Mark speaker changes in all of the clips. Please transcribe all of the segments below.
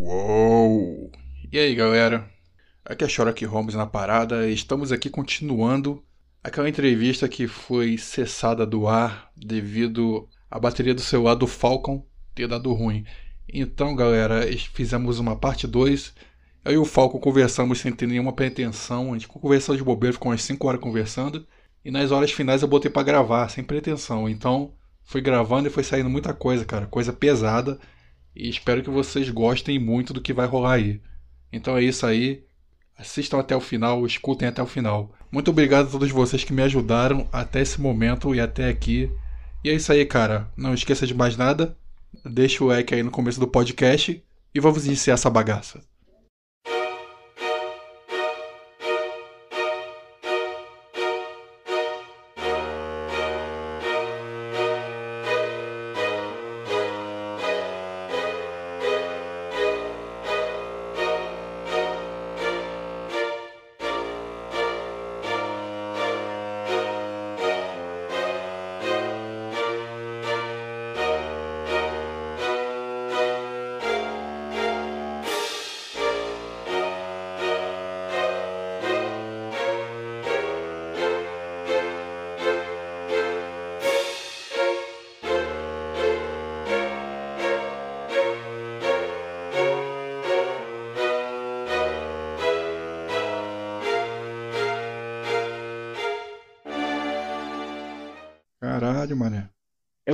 Speaker 1: Uou! E aí, galera? Aqui é Choroque Holmes na parada. Estamos aqui continuando aquela entrevista que foi cessada do ar devido à bateria do celular do Falcon ter dado ruim. Então, galera, fizemos uma parte 2. Eu e o Falcon conversamos sem ter nenhuma pretensão. A gente conversou de bobeira, ficou umas 5 horas conversando. E nas horas finais eu botei para gravar, sem pretensão. Então, fui gravando e foi saindo muita coisa, cara. Coisa pesada. E espero que vocês gostem muito do que vai rolar aí. Então é isso aí. Assistam até o final, escutem até o final. Muito obrigado a todos vocês que me ajudaram até esse momento e até aqui. E é isso aí, cara. Não esqueça de mais nada. Deixa o like aí no começo do podcast e vamos iniciar essa bagaça.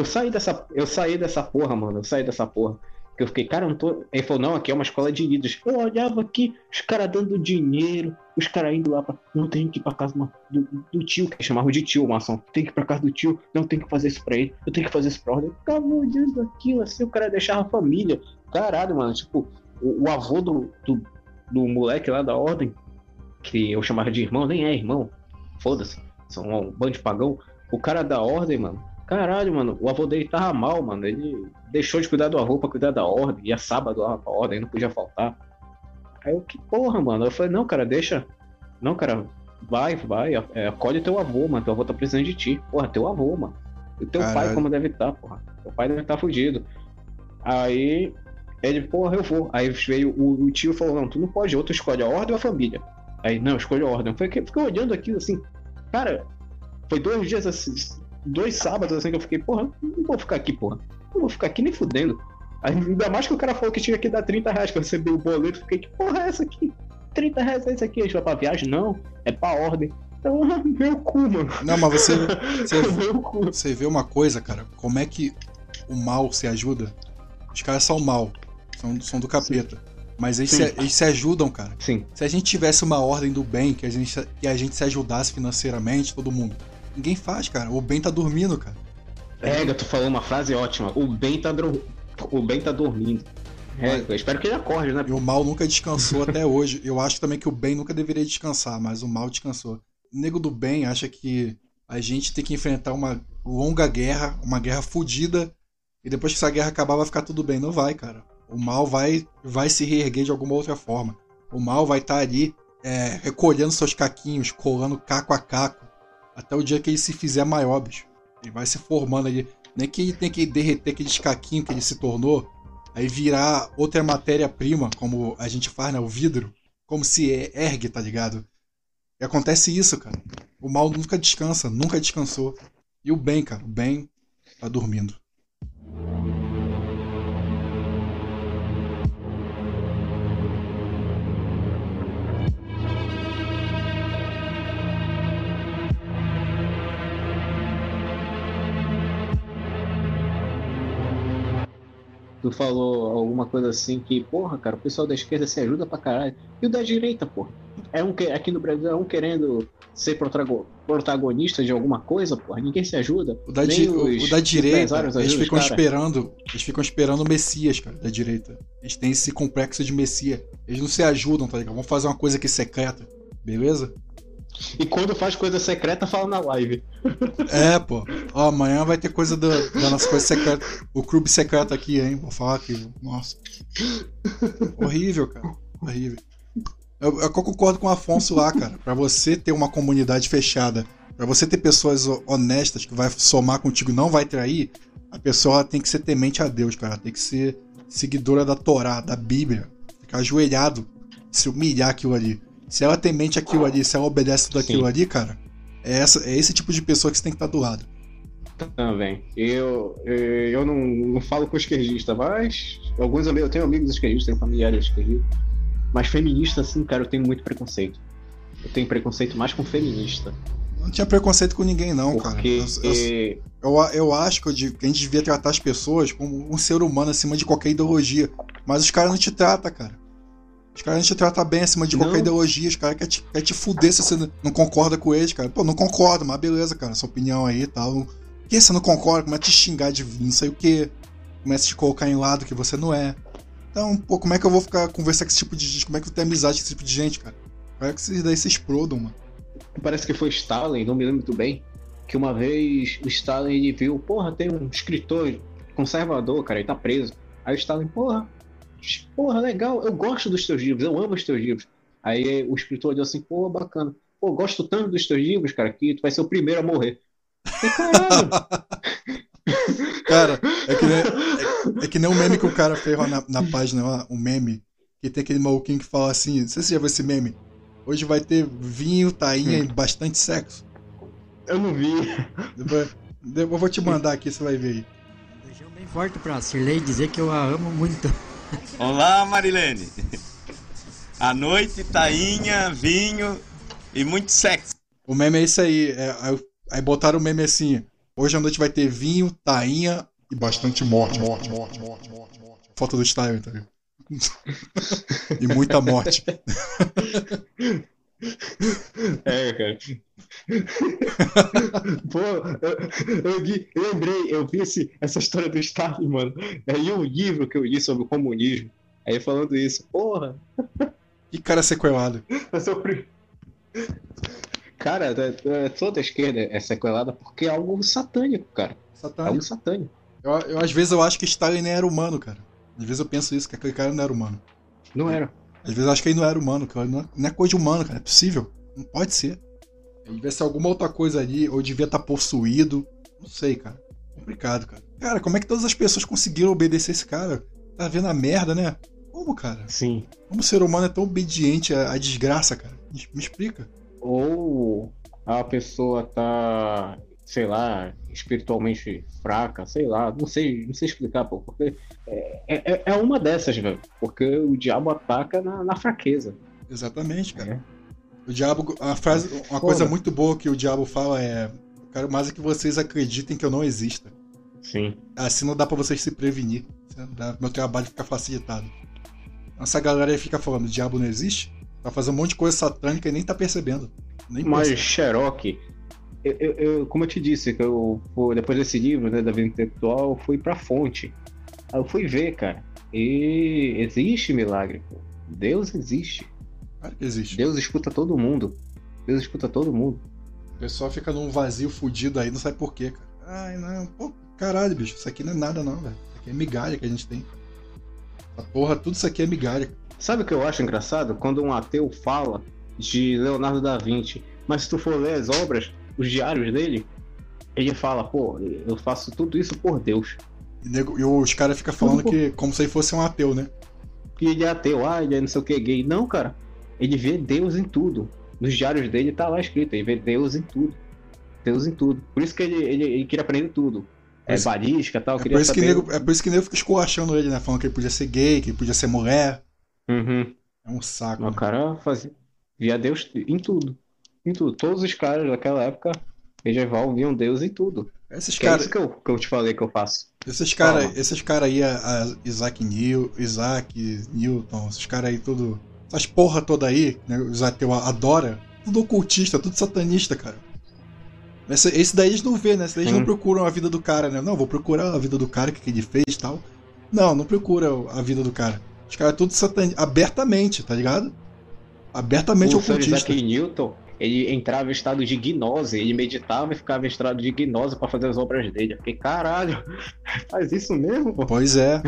Speaker 2: Eu saí dessa, eu saí dessa porra, mano. Eu saí dessa porra. Que eu fiquei, cara, eu não tô. Ele falou, não, aqui é uma escola de líderes. Eu olhava aqui, os caras dando dinheiro, os caras indo lá pra. Não tem que ir pra casa do, do tio, que chamava de tio, maçom. Tem que ir pra casa do tio, não tem que fazer isso pra ele, eu tenho que fazer isso pra ordem. Eu ficava olhando aquilo, assim, o cara deixava a família. Caralho, mano. Tipo, o, o avô do, do, do moleque lá da ordem, que eu chamava de irmão, nem é irmão. Foda-se. São um bando de pagão. O cara da ordem, mano. Caralho, mano, o avô dele tava mal, mano. Ele deixou de cuidar do avô pra cuidar da ordem. Ia sábado lá pra ordem, não podia faltar. Aí eu, que porra, mano. Eu falei, não, cara, deixa. Não, cara, vai, vai. É, acolhe teu avô, mano. Teu avô tá precisando de ti. Porra, teu avô, mano. E teu Caralho. pai, como deve estar, tá, porra. Teu pai deve estar tá fugido. Aí ele, porra, eu vou. Aí veio o, o tio e falou, não, tu não pode, outro escolhe a ordem ou a família. Aí, não, escolhe a ordem. Eu falei, fiquei olhando aquilo assim, cara, foi dois dias assim, dois sábados assim que eu fiquei, porra, não vou ficar aqui, porra. Não vou ficar aqui nem fudendo. Ainda mais que o cara falou que tinha que dar 30 reais pra receber o boleto. Fiquei, que porra é essa aqui? 30 reais é isso aqui? A gente vai pra viagem? Não, é pra ordem. Então, meu cu, mano.
Speaker 1: Não, mas você. Você, você vê uma coisa, cara. Como é que o mal se ajuda? Os caras são mal. São, são do capeta. Sim. Mas eles se, eles se, ajudam, cara.
Speaker 2: Sim.
Speaker 1: Se a gente tivesse uma ordem do bem, que a gente, que a gente se ajudasse financeiramente, todo mundo. Ninguém faz, cara. O Ben tá dormindo, cara.
Speaker 2: É, tu falou uma frase ótima. O Ben tá, o ben tá dormindo. É, eu espero que ele acorde, né?
Speaker 1: E o mal nunca descansou até hoje. Eu acho também que o bem nunca deveria descansar, mas o mal descansou. O nego do bem acha que a gente tem que enfrentar uma longa guerra, uma guerra fodida, e depois que essa guerra acabar vai ficar tudo bem. Não vai, cara. O mal vai, vai se reerguer de alguma outra forma. O mal vai estar tá ali é, recolhendo seus caquinhos, colando caco a caco, até o dia que ele se fizer maior, bicho. Ele vai se formando ali. Nem que ele tenha que derreter aquele caquinho que ele se tornou, aí virar outra matéria-prima, como a gente faz, né? O vidro. Como se ergue, tá ligado? E acontece isso, cara. O mal nunca descansa, nunca descansou. E o bem, cara, o bem tá dormindo.
Speaker 2: Tu falou alguma coisa assim que, porra, cara, o pessoal da esquerda se ajuda pra caralho. E o da direita, porra? É um que aqui no Brasil é um querendo ser protagonista de alguma coisa, porra. Ninguém se ajuda.
Speaker 1: O da, di os, o da direita, eles ficam esperando, eles ficam esperando o Messias, cara, da direita. Eles têm esse complexo de Messias. Eles não se ajudam, tá ligado? Vamos fazer uma coisa aqui secreta, beleza?
Speaker 2: E quando faz coisa secreta, fala na live.
Speaker 1: É, pô. Ó, amanhã vai ter coisa do, da nossa coisa secreta. O clube secreto aqui, hein? Vou falar aqui. Nossa. Horrível, cara. Horrível. Eu, eu concordo com o Afonso lá, cara. Pra você ter uma comunidade fechada, pra você ter pessoas honestas que vai somar contigo e não vai trair, a pessoa tem que ser temente a Deus, cara. Tem que ser seguidora da Torá, da Bíblia. ficar ajoelhado, se humilhar aquilo ali. Se ela tem mente aquilo ali, se ela obedece tudo aquilo Sim. ali, cara, é, essa, é esse tipo de pessoa que você tem que estar do lado.
Speaker 2: Também. Eu, eu não, não falo com esquerdista, mas alguns amigos, eu tenho amigos esquerdistas, tenho familiares esquerdistas. Mas feminista, assim, cara, eu tenho muito preconceito. Eu tenho preconceito mais com feminista.
Speaker 1: Não tinha preconceito com ninguém, não, Porque... cara. Eu, eu, eu, eu acho que, eu, que a gente devia tratar as pessoas como um ser humano acima de qualquer ideologia. Mas os caras não te tratam, cara. Os caras não te tratam bem acima de qualquer não. ideologia. Os caras querem te, quer te fuder se você não concorda com eles, cara. Pô, não concordo, mas beleza, cara. Sua opinião aí e tal. Que você não concorda? Começa a te xingar de não sei o que. Começa a te colocar em lado que você não é. Então, pô, como é que eu vou ficar conversar com esse tipo de gente? Como é que eu tenho amizade com esse tipo de gente, cara? Como é que esses daí se explodam, mano?
Speaker 2: Parece que foi Stalin, não me lembro muito bem. Que uma vez o Stalin ele viu, porra, tem um escritor conservador, cara, ele tá preso. Aí o Stalin, porra, porra, legal, eu gosto dos teus livros, eu amo os teus livros. Aí o escritor disse assim, pô, bacana. Pô, gosto tanto dos teus livros, cara, que tu vai ser o primeiro a morrer. caralho!
Speaker 1: cara, é que, nem, é, é, que nem um meme que o cara fez na, na página lá, um meme, que tem aquele maluquinho que fala assim, não sei se você já viu esse meme. Hoje vai ter vinho, tainha hum. e bastante sexo.
Speaker 2: Eu não vi.
Speaker 1: Depois, eu vou te mandar aqui, você vai ver aí.
Speaker 3: Deixou bem forte pra Cirlei dizer que eu a amo muito.
Speaker 4: Olá, Marilene. A noite, tainha, vinho e muito sexo.
Speaker 1: O meme é isso aí. É, aí botaram o meme assim: hoje à noite vai ter vinho, tainha e bastante morte, morte, morte, morte, morte, morte. Foto do Style, tá ligado? e muita morte.
Speaker 2: É, cara. Pô, eu, eu, eu, lembrei, eu vi esse, essa história do Stalin, mano. Aí um livro que eu li sobre o comunismo. Aí falando isso, porra.
Speaker 1: Que cara sequelado.
Speaker 2: Cara, é, é, toda a esquerda é sequelada porque é algo satânico, cara. Satânico. É algo satânico.
Speaker 1: Eu, eu, às vezes eu acho que Stalin nem era humano, cara. Às vezes eu penso isso, que aquele cara não era humano.
Speaker 2: Não era.
Speaker 1: Às vezes eu acho que ele não era humano, cara. Não é, não é coisa de humano, cara. É possível. Não pode ser. Ele devia ser alguma outra coisa ali, ou devia estar tá possuído. Não sei, cara. Complicado, cara. Cara, como é que todas as pessoas conseguiram obedecer esse cara? Tá vendo a merda, né? Como, cara?
Speaker 2: Sim.
Speaker 1: Como o ser humano é tão obediente à, à desgraça, cara? Me, me explica.
Speaker 2: Ou a pessoa tá sei lá, espiritualmente fraca, sei lá, não sei, não sei explicar, pô, porque é, é, é uma dessas, velho, porque o diabo ataca na, na fraqueza.
Speaker 1: Exatamente, cara. É. O diabo, a frase, uma Foda. coisa muito boa que o diabo fala é: eu quero mais é que vocês acreditem que eu não exista.
Speaker 2: Sim.
Speaker 1: Assim não dá para vocês se prevenir. Meu trabalho fica facilitado. Essa galera aí fica falando: o diabo não existe? Tá fazendo um monte de coisa satânica e nem tá percebendo. Nem
Speaker 2: Mas Xerox eu, eu, eu, como eu te disse, que eu, depois desse livro, né, da vida intelectual, eu fui pra fonte. Aí eu fui ver, cara. E existe milagre, pô. Deus existe.
Speaker 1: Claro que existe.
Speaker 2: Deus escuta todo mundo. Deus escuta todo mundo.
Speaker 1: O pessoal fica num vazio fudido aí, não sabe por quê, cara. Ai, não. Pô, caralho, bicho. Isso aqui não é nada, não, velho. Isso aqui é migalha que a gente tem. A porra, tudo isso aqui é migalha.
Speaker 2: Sabe o que eu acho engraçado? Quando um ateu fala de Leonardo da Vinci, mas se tu for ler as obras, os diários dele, ele fala, pô, eu faço tudo isso por Deus.
Speaker 1: E, nego, e os caras ficam falando por... que como se ele fosse um ateu, né?
Speaker 2: Que ele é ateu, ah, ele é não sei o que, gay. Não, cara. Ele vê Deus em tudo. Nos diários dele tá lá escrito, ele vê Deus em tudo. Deus em tudo. Por isso que ele, ele, ele queria aprender tudo. É, balística e tal.
Speaker 1: É por, isso que nego, é por isso que nego fica esculachando ele, né? Falando que ele podia ser gay, que ele podia ser mulher.
Speaker 2: Uhum.
Speaker 1: É um saco.
Speaker 2: O
Speaker 1: né?
Speaker 2: cara fazia. Via Deus em tudo em tudo. Todos os caras daquela época medieval viam Deus em tudo.
Speaker 1: Esses caras. É
Speaker 2: isso que eu, que eu te falei que eu faço.
Speaker 1: Esses caras esses cara aí, a, a Isaac, New, Isaac Newton, esses caras aí, tudo. Essas porra toda aí, né, os ateus adora, tudo ocultista, tudo satanista, cara. Esse, esse daí eles não vê, né? Esse daí eles hum. não procuram a vida do cara, né? Não, vou procurar a vida do cara, o que ele fez e tal. Não, não procura a vida do cara. Os caras tudo satanista, abertamente, tá ligado? Abertamente
Speaker 2: o ocultista. Isaac Newton, ele entrava em estado de gnose, ele meditava e ficava em estado de gnose para fazer as obras dele. Eu fiquei, caralho, faz isso mesmo? Pô?
Speaker 1: Pois é.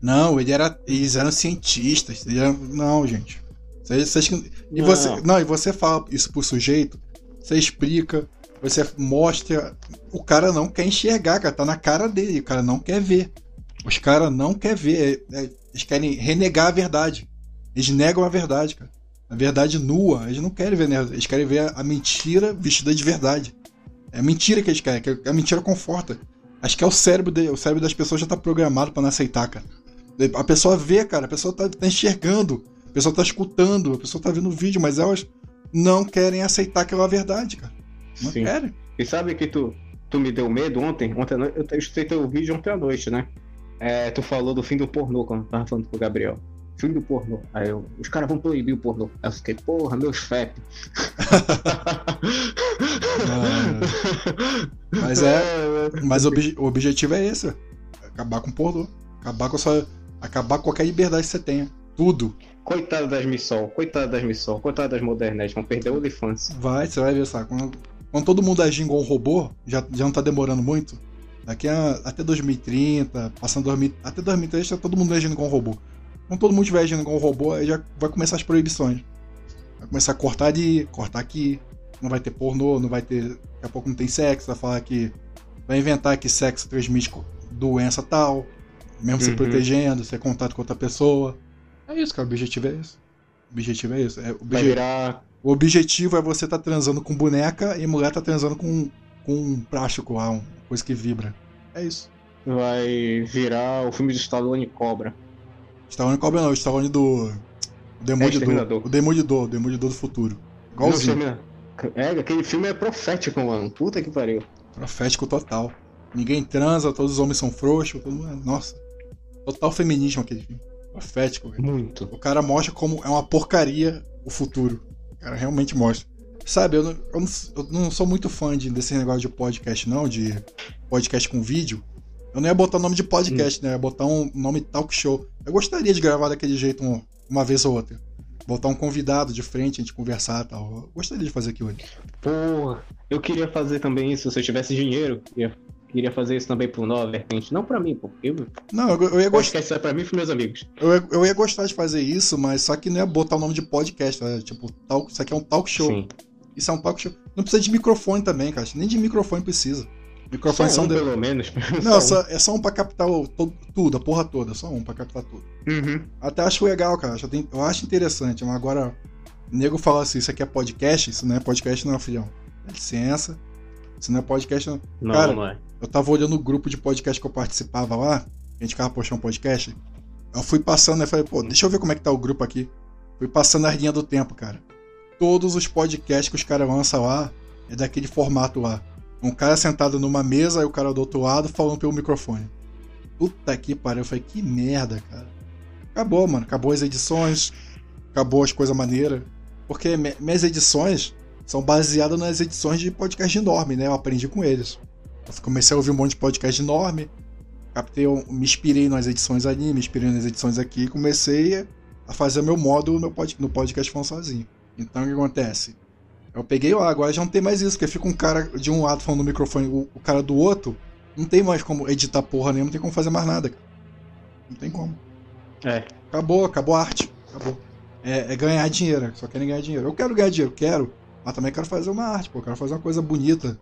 Speaker 1: Não, ele era, eles eram cientistas. Eram, não, gente. Vocês, vocês, e não. você, não, e você fala isso pro sujeito, você explica, você mostra. O cara não quer enxergar, cara, tá na cara dele, o cara não quer ver. Os caras não quer ver, é, é, eles querem renegar a verdade. Eles negam a verdade, cara. A verdade nua. Eles não querem ver, né? Eles querem ver a mentira vestida de verdade. É a mentira que eles querem, que a mentira conforta. Acho que é o cérebro, de, o cérebro das pessoas já tá programado para não aceitar, cara. A pessoa vê, cara, a pessoa tá, tá enxergando, a pessoa tá escutando, a pessoa tá vendo o vídeo, mas elas não querem aceitar aquela verdade, cara. Não Sim. querem.
Speaker 2: E sabe que tu, tu me deu medo ontem? Ontem eu, eu escutei teu vídeo ontem à noite, né? É, tu falou do fim do pornô quando tava falando com o Gabriel. Fim do pornô. Aí eu, os caras vão proibir o pornô. Aí eu fiquei, porra, meus FEP.
Speaker 1: mas é. Mas o, o, objetivo é esse: acabar com o pornô. Acabar com sua. Acabar com qualquer liberdade que você tenha. Tudo.
Speaker 2: Coitado das missões, coitado das missões, coitado das modernas, vão perder o OnlyFans.
Speaker 1: Vai, você vai ver, sabe? Quando, quando todo mundo agir igual um robô, já, já não tá demorando muito. Daqui a, até 2030, passando 2000, até 2030, todo mundo agindo igual um robô. Quando todo mundo estiver agindo igual um robô, aí já vai começar as proibições. Vai começar a cortar ali, cortar aqui. Não vai ter pornô, não vai ter. Daqui a pouco não tem sexo, vai falar que. Vai inventar que sexo transmite doença tal. Mesmo uhum. se protegendo, é contato com outra pessoa. É isso, cara. O objetivo é esse. O objetivo é isso. É, o,
Speaker 2: Vai virar...
Speaker 1: o objetivo é você tá transando com boneca e a mulher tá transando com, com um plástico lá, uma coisa que vibra. É isso.
Speaker 2: Vai virar o filme de Stallone Cobra.
Speaker 1: Stallone Cobra não, o Stallone do. O Demolidor. É, o Demolidor, o Demolidor do futuro.
Speaker 2: Igualzinho. É, aquele filme é profético, mano. Puta que pariu.
Speaker 1: Profético total. Ninguém transa, todos os homens são frouxos. Todo... Nossa. Total feminismo aquele filme. Profético, velho.
Speaker 2: Muito.
Speaker 1: O cara mostra como é uma porcaria o futuro. O cara realmente mostra. Sabe, eu não, eu não, eu não sou muito fã de, desse negócio de podcast, não, de podcast com vídeo. Eu não ia botar o nome de podcast, hum. né? Eu ia botar um nome talk show. Eu gostaria de gravar daquele jeito uma, uma vez ou outra. Botar um convidado de frente, a gente conversar e tal. Eu gostaria de fazer aquilo ali.
Speaker 2: Porra, eu queria fazer também isso se eu tivesse dinheiro. Ia queria fazer isso também pro Nova Vertente. Não pra mim, pô. Eu,
Speaker 1: não, eu, eu ia gostar.
Speaker 2: Podcast é pra mim e pros meus amigos.
Speaker 1: Eu, eu ia gostar de fazer isso, mas só que não ia botar o nome de podcast, né? Tipo, talk, isso aqui é um talk show. Sim. Isso é um talk show. Não precisa de microfone também, cara. Nem de microfone precisa.
Speaker 2: Microfone só um, são de... pelo menos.
Speaker 1: Não, só, é só um pra captar o, todo, tudo, a porra toda. Só um pra captar tudo.
Speaker 2: Uhum.
Speaker 1: Até acho legal, cara. Eu, acho interessante. Mas agora, nego fala assim: isso aqui é podcast? Isso não é podcast, não, filhão. Dá licença. Isso não é podcast, não.
Speaker 2: Não,
Speaker 1: cara,
Speaker 2: não é.
Speaker 1: Eu tava olhando o grupo de podcast que eu participava lá, a gente ficava postando um podcast. Eu fui passando e falei, pô, deixa eu ver como é que tá o grupo aqui. Fui passando a linha do tempo, cara. Todos os podcasts que os caras lançam lá é daquele formato lá. Um cara sentado numa mesa e o cara do outro lado falando pelo microfone. Puta que pariu. Eu falei, que merda, cara. Acabou, mano. Acabou as edições. Acabou as coisas maneiras. Porque minhas edições são baseadas nas edições de podcast enorme, né? Eu aprendi com eles. Eu comecei a ouvir um monte de podcast enorme, captei, me inspirei nas edições ali, me inspirei nas edições aqui e comecei a fazer meu modo no, pod, no podcast falando sozinho. Então o que acontece? Eu peguei lá, agora já não tem mais isso, porque fica um cara de um lado falando no microfone, o, o cara do outro, não tem mais como editar porra nenhuma, não tem como fazer mais nada, cara. Não tem como.
Speaker 2: É.
Speaker 1: Acabou, acabou a arte. Acabou. É, é, ganhar dinheiro, só querem ganhar dinheiro. Eu quero ganhar dinheiro, quero, mas também quero fazer uma arte, pô, quero fazer uma coisa bonita.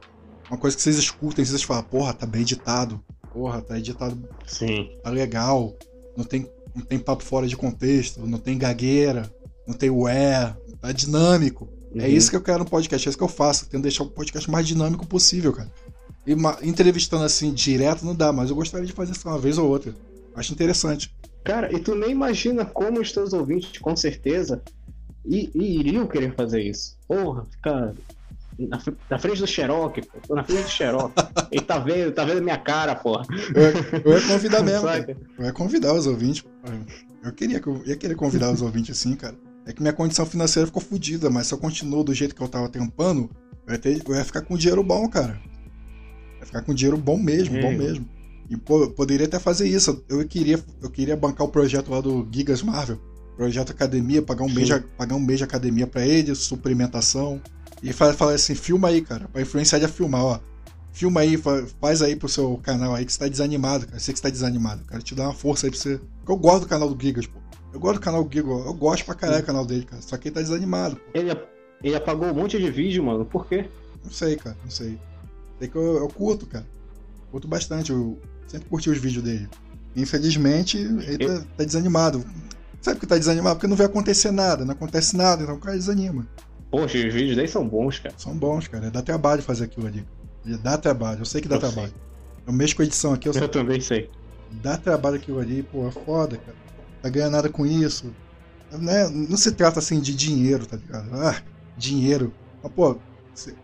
Speaker 1: Uma coisa que vocês escutem, vocês falam, porra, tá bem editado. Porra, tá editado.
Speaker 2: Sim.
Speaker 1: Tá legal. Não tem, não tem papo fora de contexto, não tem gagueira, não tem ué, tá dinâmico. É uhum. É isso que eu quero no podcast, é isso que eu faço. Tento deixar o podcast mais dinâmico possível, cara. E uma, entrevistando assim direto não dá, mas eu gostaria de fazer isso uma vez ou outra. Acho interessante.
Speaker 2: Cara, e tu nem imagina como os teus ouvintes, com certeza, iriam querer fazer isso. Porra, ficar na, na, frente do Xerox, pô. Tô na frente do Xerox. Ele tá vendo, tá vendo minha cara, porra.
Speaker 1: Eu, eu ia convidar mesmo. eu ia convidar os ouvintes. Eu queria eu ia querer convidar os ouvintes assim, cara. É que minha condição financeira ficou fodida, mas se eu continuo do jeito que eu tava tampando, eu ia, ter, eu ia ficar com dinheiro bom, cara. Eu ia ficar com dinheiro bom mesmo, bom mesmo. E pô, poderia até fazer isso. Eu queria, eu queria bancar o projeto lá do Gigas Marvel. Projeto Academia, pagar um, mês de, pagar um mês de academia para eles, suplementação. E fala assim, filma aí, cara, pra influenciar ele a filmar, ó. Filma aí, faz aí pro seu canal aí que você tá desanimado, cara. Eu sei que você tá desanimado, cara. Te dá uma força aí pra você. Porque eu gosto do canal do Gigas, pô. Eu gosto do canal Gigas, eu gosto pra caralho do canal dele, cara. Só que ele tá desanimado, pô.
Speaker 2: Ele, ele apagou um monte de vídeo, mano. Por quê?
Speaker 1: Não sei, cara, não sei. Sei que eu, eu curto, cara. Curto bastante. Eu sempre curti os vídeos dele. Infelizmente, ele eu... tá, tá, desanimado. Sabe que tá desanimado? Porque não vai acontecer nada, não acontece nada, então o cara desanima.
Speaker 2: Poxa, os vídeos daí são bons, cara.
Speaker 1: São bons, cara. Dá trabalho fazer aquilo ali. Dá trabalho, eu sei que dá eu trabalho. Sei. Eu mexo com edição aqui,
Speaker 2: eu, eu também sei.
Speaker 1: Dá trabalho aquilo ali, pô, é foda, cara. Tá ganhando nada com isso. Não, é, não se trata assim de dinheiro, tá ligado? Ah, dinheiro. Mas, pô,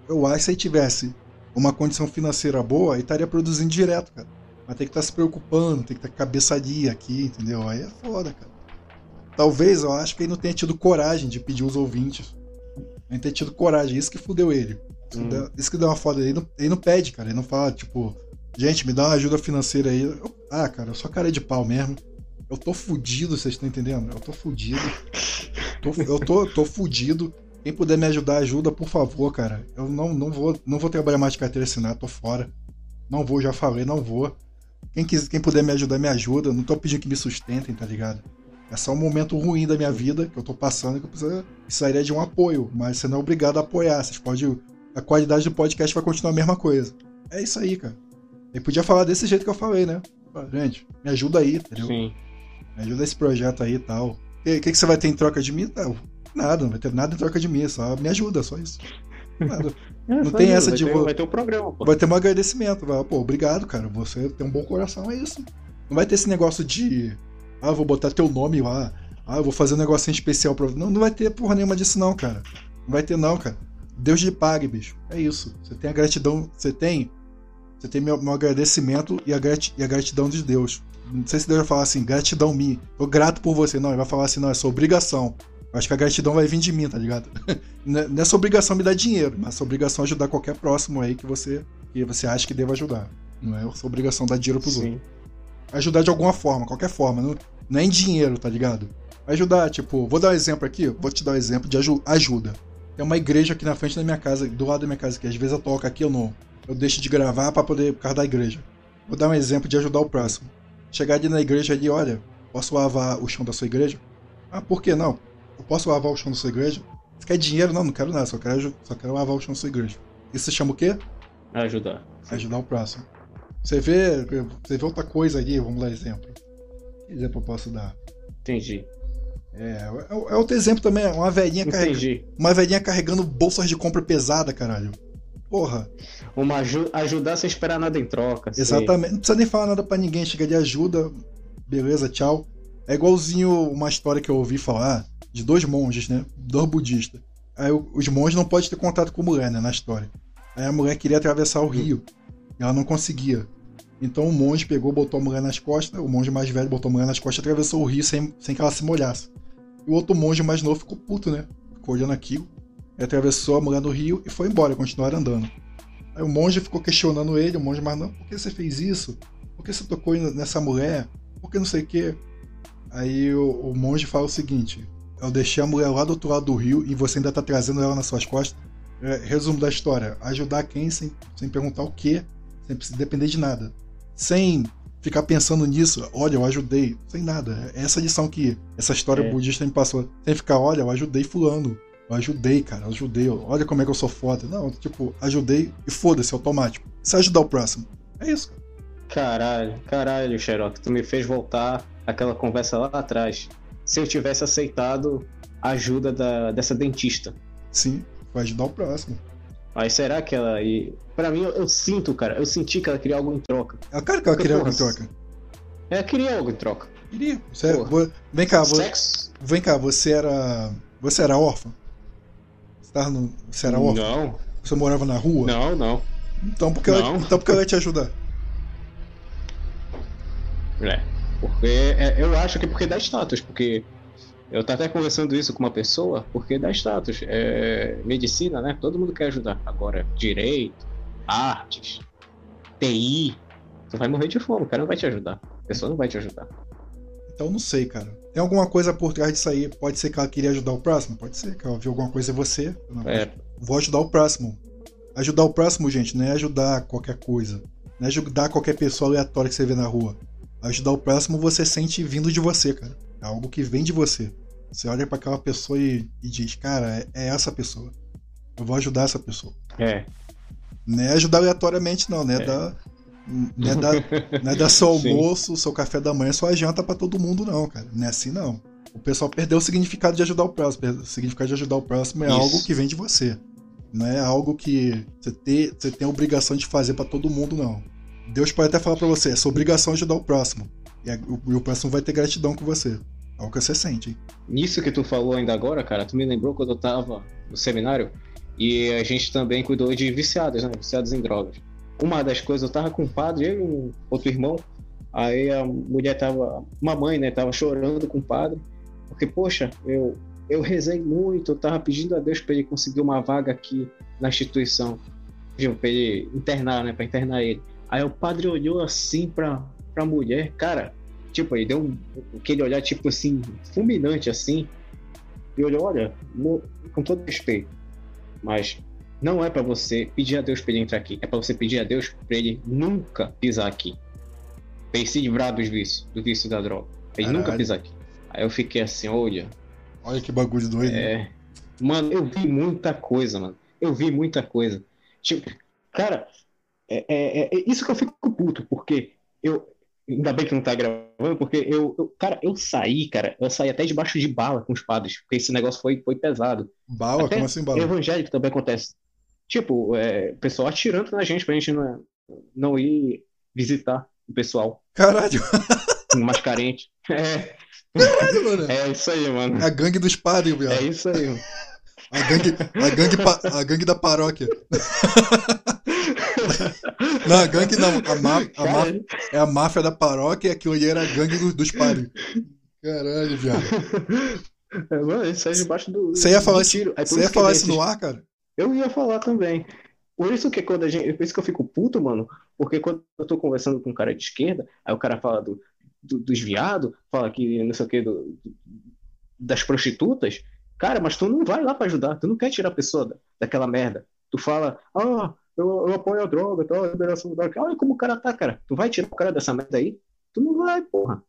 Speaker 1: eu acho que se ele tivesse uma condição financeira boa, ele estaria produzindo direto, cara. Mas tem que estar tá se preocupando, tem que estar tá cabeçadia aqui, entendeu? Aí é foda, cara. Talvez eu acho que ele não tenha tido coragem de pedir os ouvintes. Ele tenha tido coragem, isso que fudeu ele. Isso, hum. que, deu, isso que deu uma foda. Ele não, ele não pede, cara. Ele não fala, tipo, gente, me dá uma ajuda financeira aí. Eu, ah, cara, eu sou cara de pau mesmo. Eu tô fudido, vocês estão entendendo? Eu tô fudido. Tô, eu tô, tô fudido. Quem puder me ajudar, ajuda, por favor, cara. Eu não, não, vou, não vou trabalhar mais de carteira assinada, tô fora. Não vou, já falei, não vou. Quem, quis, quem puder me ajudar, me ajuda. Não tô pedindo que me sustentem, tá ligado? É só um momento ruim da minha vida que eu tô passando que eu preciso, precisaria de um apoio. Mas você não é obrigado a apoiar. Vocês podem. A qualidade do podcast vai continuar a mesma coisa. É isso aí, cara. Ele podia falar desse jeito que eu falei, né? Gente, me ajuda aí, entendeu? Sim. Me ajuda esse projeto aí e tal. O que, que, você vai ter em troca de mim? Não, Nada, não vai ter nada em troca de mim, só me ajuda, só isso. Nada. É, não tem essa de.
Speaker 2: Ter, vai ter um programa, pô.
Speaker 1: Vai ter um agradecimento. Vai, pô, obrigado, cara. Você tem um bom coração, é isso. Não vai ter esse negócio de. Ah, vou botar teu nome lá. Ah, eu vou fazer um negocinho especial pra. Não, não vai ter porra nenhuma disso, não, cara. Não vai ter, não, cara. Deus lhe pague, bicho. É isso. Você tem a gratidão. Você tem. Você tem meu, meu agradecimento e a, grat, e a gratidão de Deus. Não sei se Deus vai falar assim, gratidão me. Tô grato por você. Não, ele vai falar assim, não, é sua obrigação. Acho que a gratidão vai vir de mim, tá ligado? Nessa é obrigação me dar dinheiro, mas essa obrigação é ajudar qualquer próximo aí que você, que você acha que deva ajudar. Não é sua obrigação dar dinheiro pros Sim. outros. Ajudar de alguma forma, qualquer forma. Não, não é em dinheiro, tá ligado? Ajudar, tipo, vou dar um exemplo aqui, vou te dar um exemplo de ajuda. Tem uma igreja aqui na frente da minha casa, do lado da minha casa, que às vezes eu toco aqui, eu não. Eu deixo de gravar para poder, por causa da igreja. Vou dar um exemplo de ajudar o próximo. Chegar ali na igreja ali, olha, posso lavar o chão da sua igreja? Ah, por que não? Eu posso lavar o chão da sua igreja? Você quer dinheiro? Não, não quero nada, só quero, só quero lavar o chão da sua igreja. Isso se chama o quê?
Speaker 2: Ajudar.
Speaker 1: Ajudar o próximo. Você vê, você vê outra coisa ali, vamos dar exemplo. Que exemplo eu posso dar?
Speaker 2: Entendi.
Speaker 1: É, é, é outro exemplo também, uma velhinha carregando. Uma velhinha carregando bolsas de compra pesada, caralho. Porra.
Speaker 2: Uma aju ajudar sem esperar nada em troca.
Speaker 1: Exatamente. Não precisa nem falar nada para ninguém. Chega de ajuda, beleza, tchau. É igualzinho uma história que eu ouvi falar de dois monges, né? Dois budistas. Aí os monges não podem ter contato com a mulher, né? Na história. Aí a mulher queria atravessar o rio. E ela não conseguia. Então o monge pegou, botou a mulher nas costas. O monge mais velho botou a mulher nas costas e atravessou o rio sem, sem que ela se molhasse. E o outro monge mais novo ficou puto, né? Ficou olhando aquilo. Atravessou a mulher no rio e foi embora, continuaram andando. Aí o monge ficou questionando ele, o monge mais novo, por que você fez isso? Por que você tocou nessa mulher? Por que não sei o quê? Aí o, o monge fala o seguinte: eu deixei a mulher lá do outro lado do rio e você ainda tá trazendo ela nas suas costas. É, resumo da história: ajudar quem sem, sem perguntar o que, sem depender de nada. Sem ficar pensando nisso, olha, eu ajudei, sem nada. Essa lição que essa história é. budista me passou. Sem ficar, olha, eu ajudei fulano. Eu ajudei, cara, eu ajudei. Olha como é que eu sou foda. Não, tipo, ajudei e foda-se, automático. Se ajudar o próximo. É isso, cara.
Speaker 2: Caralho, caralho, Xerox, tu me fez voltar aquela conversa lá atrás se eu tivesse aceitado a ajuda da, dessa dentista.
Speaker 1: Sim, vai ajudar o próximo.
Speaker 2: Mas será que ela. E... Pra mim, eu, eu, sinto, cara, eu senti que ela queria algo em troca.
Speaker 1: É claro que ela queria algo em troca.
Speaker 2: Ela queria algo em troca.
Speaker 1: Queria. Você, vem cá, você, vem cá, você era. Você era órfã? Você, tava no, você era?
Speaker 2: Não.
Speaker 1: Você morava na rua?
Speaker 2: Não, não.
Speaker 1: Então por que. Ela, então por que ela ia te ajudar?
Speaker 2: É. Porque é, eu acho que é porque dá status, porque eu tava até conversando isso com uma pessoa, porque dá status. É, medicina, né? Todo mundo quer ajudar. Agora, direito, artes, TI, tu vai morrer de fome, o cara não vai te ajudar. A pessoa não vai te ajudar.
Speaker 1: Então não sei, cara. Tem alguma coisa por trás disso aí? Pode ser que ela queria ajudar o próximo? Pode ser que ela viu alguma coisa em você. É. Vou ajudar o próximo. Ajudar o próximo, gente, não é ajudar qualquer coisa. Não é ajudar qualquer pessoa aleatória que você vê na rua. Ajudar o próximo você sente vindo de você, cara. É algo que vem de você. Você olha para aquela pessoa e, e diz, cara, é, é, essa pessoa. Eu vou ajudar essa pessoa.
Speaker 2: É.
Speaker 1: Não é ajudar aleatoriamente, não, né? É. Da, não é dar, não é dar seu almoço, seu café da manhã, sua janta para todo mundo, não, cara. Não é assim, não. o pessoal perdeu o significado de ajudar o próximo. O significado de ajudar o próximo é Isso. algo que vem de você. Não é algo que você, ter, você tem a obrigação de fazer para todo mundo, não. Deus pode até falar para você, é sua obrigação ajudar o próximo. E, a, o, o, próximo vai ter gratidão com você. É o que você sente, hein?
Speaker 2: Nisso que tu falou ainda agora, cara, tu me lembrou quando eu tava no seminário e a gente também cuidou de viciados, né? Viciados em drogas. Uma das coisas, eu tava com um padre, eu e um outro irmão, aí a mulher tava, uma mãe, né, tava chorando com o padre, porque, poxa, eu, eu rezei muito, eu tava pedindo a Deus para ele conseguir uma vaga aqui na instituição, para ele internar, né, para internar ele. Aí o padre olhou assim pra, pra mulher, cara, tipo, ele deu um, aquele olhar, tipo assim, fulminante assim, e olhou, olha, com todo respeito, mas não é para você pedir a Deus para ele entrar aqui, é para você pedir a Deus para ele nunca pisar aqui. Pra ele se livrar dos vícios, do vício da droga. Pra ele nunca pisar aqui. Aí eu fiquei assim, olha.
Speaker 1: Olha que bagulho doido.
Speaker 2: É. Né? Mano, eu vi muita coisa, mano. Eu vi muita coisa. Tipo, cara, é, é, é isso que eu fico puto, porque eu. Ainda bem que não tá gravando, porque eu, eu, Cara, eu saí, cara. Eu saí até debaixo de bala com os padres, porque esse negócio foi, foi pesado.
Speaker 1: Bala? Até Como assim bala?
Speaker 2: Evangélico também acontece. Tipo, é, o pessoal atirando na gente pra gente não, não ir visitar o pessoal.
Speaker 1: Caralho!
Speaker 2: Mais carente. É.
Speaker 1: Caralho, mano.
Speaker 2: É isso aí, mano.
Speaker 1: É a gangue dos padres, viado.
Speaker 2: É isso aí, mano.
Speaker 1: A gangue, a gangue, a gangue da paróquia. Não, a gangue não. A, má, a má, é a máfia da paróquia e aquilo ali era a gangue dos, dos padres. Caralho, viado.
Speaker 2: É, mano, isso aí debaixo do.
Speaker 1: Você ia falar, isso, você ia falar isso no ar, cara?
Speaker 2: Eu ia falar também. Por isso que quando a gente. Por isso que eu fico puto, mano. Porque quando eu tô conversando com um cara de esquerda, aí o cara fala do, do dos viados, fala que não sei o que, do, das prostitutas. Cara, mas tu não vai lá para ajudar, tu não quer tirar a pessoa da, daquela merda. Tu fala, ah, eu, eu apoio a droga, tal, a liberação da droga. Olha como o cara tá, cara. Tu vai tirar o cara dessa merda aí? Tu não vai, porra.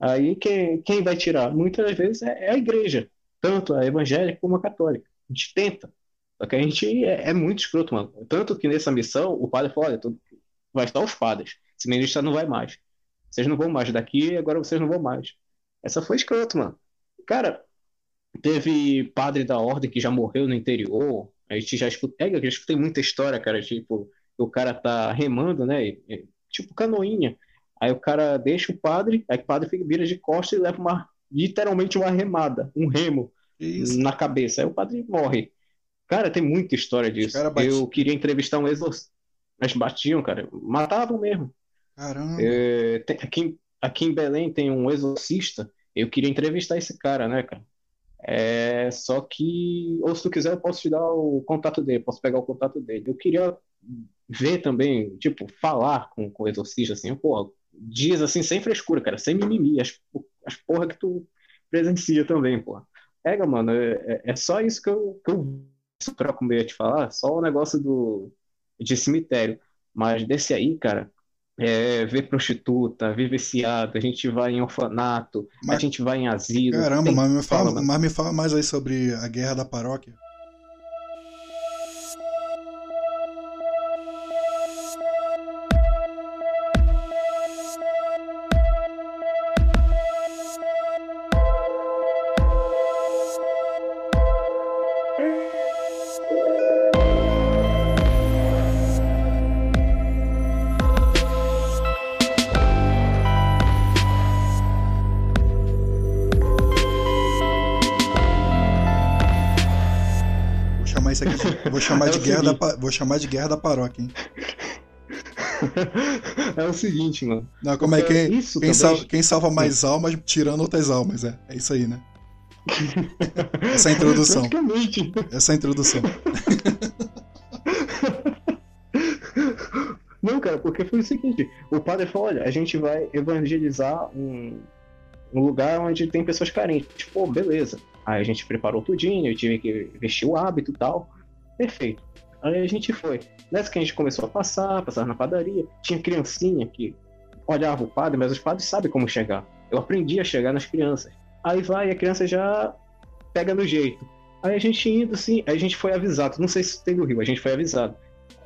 Speaker 2: Aí quem, quem vai tirar? Muitas vezes é, é a igreja, tanto a evangélica como a católica. A gente tenta. Só que a gente é, é, muito escroto, mano. Tanto que nessa missão, o padre falou: olha, tu, vai estar os padres. Esse ministro não vai mais. Vocês não vão mais daqui, agora vocês não vão mais. Essa foi escroto, mano. Cara, teve padre da ordem que já morreu no interior. A gente já escutei, é, eu já escutei muita história, cara. Tipo, o cara tá remando, né? Tipo canoinha. Aí o cara deixa o padre, aí o padre fica, vira de costas e leva uma, literalmente uma remada, um remo Isso. na cabeça. Aí o padre morre. Cara, tem muita história disso. Eu queria entrevistar um exorcista. Mas batiam, cara. Matavam mesmo.
Speaker 1: Caramba.
Speaker 2: É, tem, aqui, aqui em Belém tem um exorcista. Eu queria entrevistar esse cara, né, cara? É, só que, ou se tu quiser, eu posso te dar o contato dele, posso pegar o contato dele. Eu queria ver também, tipo, falar com, com o exorcista, assim, pô, dias assim, sem frescura, cara, sem mimimi, as, as porra que tu presencia também, pô. Pega, mano, é, é, é só isso que eu, que eu troco meio a te falar, só o negócio do, de cemitério. Mas desse aí, cara, é, ver prostituta, ver viciado, a gente vai em orfanato, mas, a gente vai em asilo.
Speaker 1: Caramba, tem... mas, me fala, mas me fala mais aí sobre a guerra da paróquia. Chamar, é de guerra da, vou chamar de guerra da paróquia, hein?
Speaker 2: É o seguinte, mano.
Speaker 1: Não, como é que isso quem, salva, quem salva mais almas tirando outras almas, é. É isso aí, né? Essa é a introdução. Essa é a introdução.
Speaker 2: Não, cara, porque foi o seguinte: o padre falou: olha, a gente vai evangelizar um, um lugar onde tem pessoas carentes. Pô, beleza. Aí a gente preparou tudinho, eu tive que vestir o hábito e tal. Perfeito. Aí a gente foi. Nessa que a gente começou a passar, passar na padaria, tinha criancinha que olhava o padre, mas os padres sabem como chegar. Eu aprendi a chegar nas crianças. Aí vai, a criança já pega no jeito. Aí a gente indo assim, a gente foi avisado. Não sei se tem no Rio, a gente foi avisado.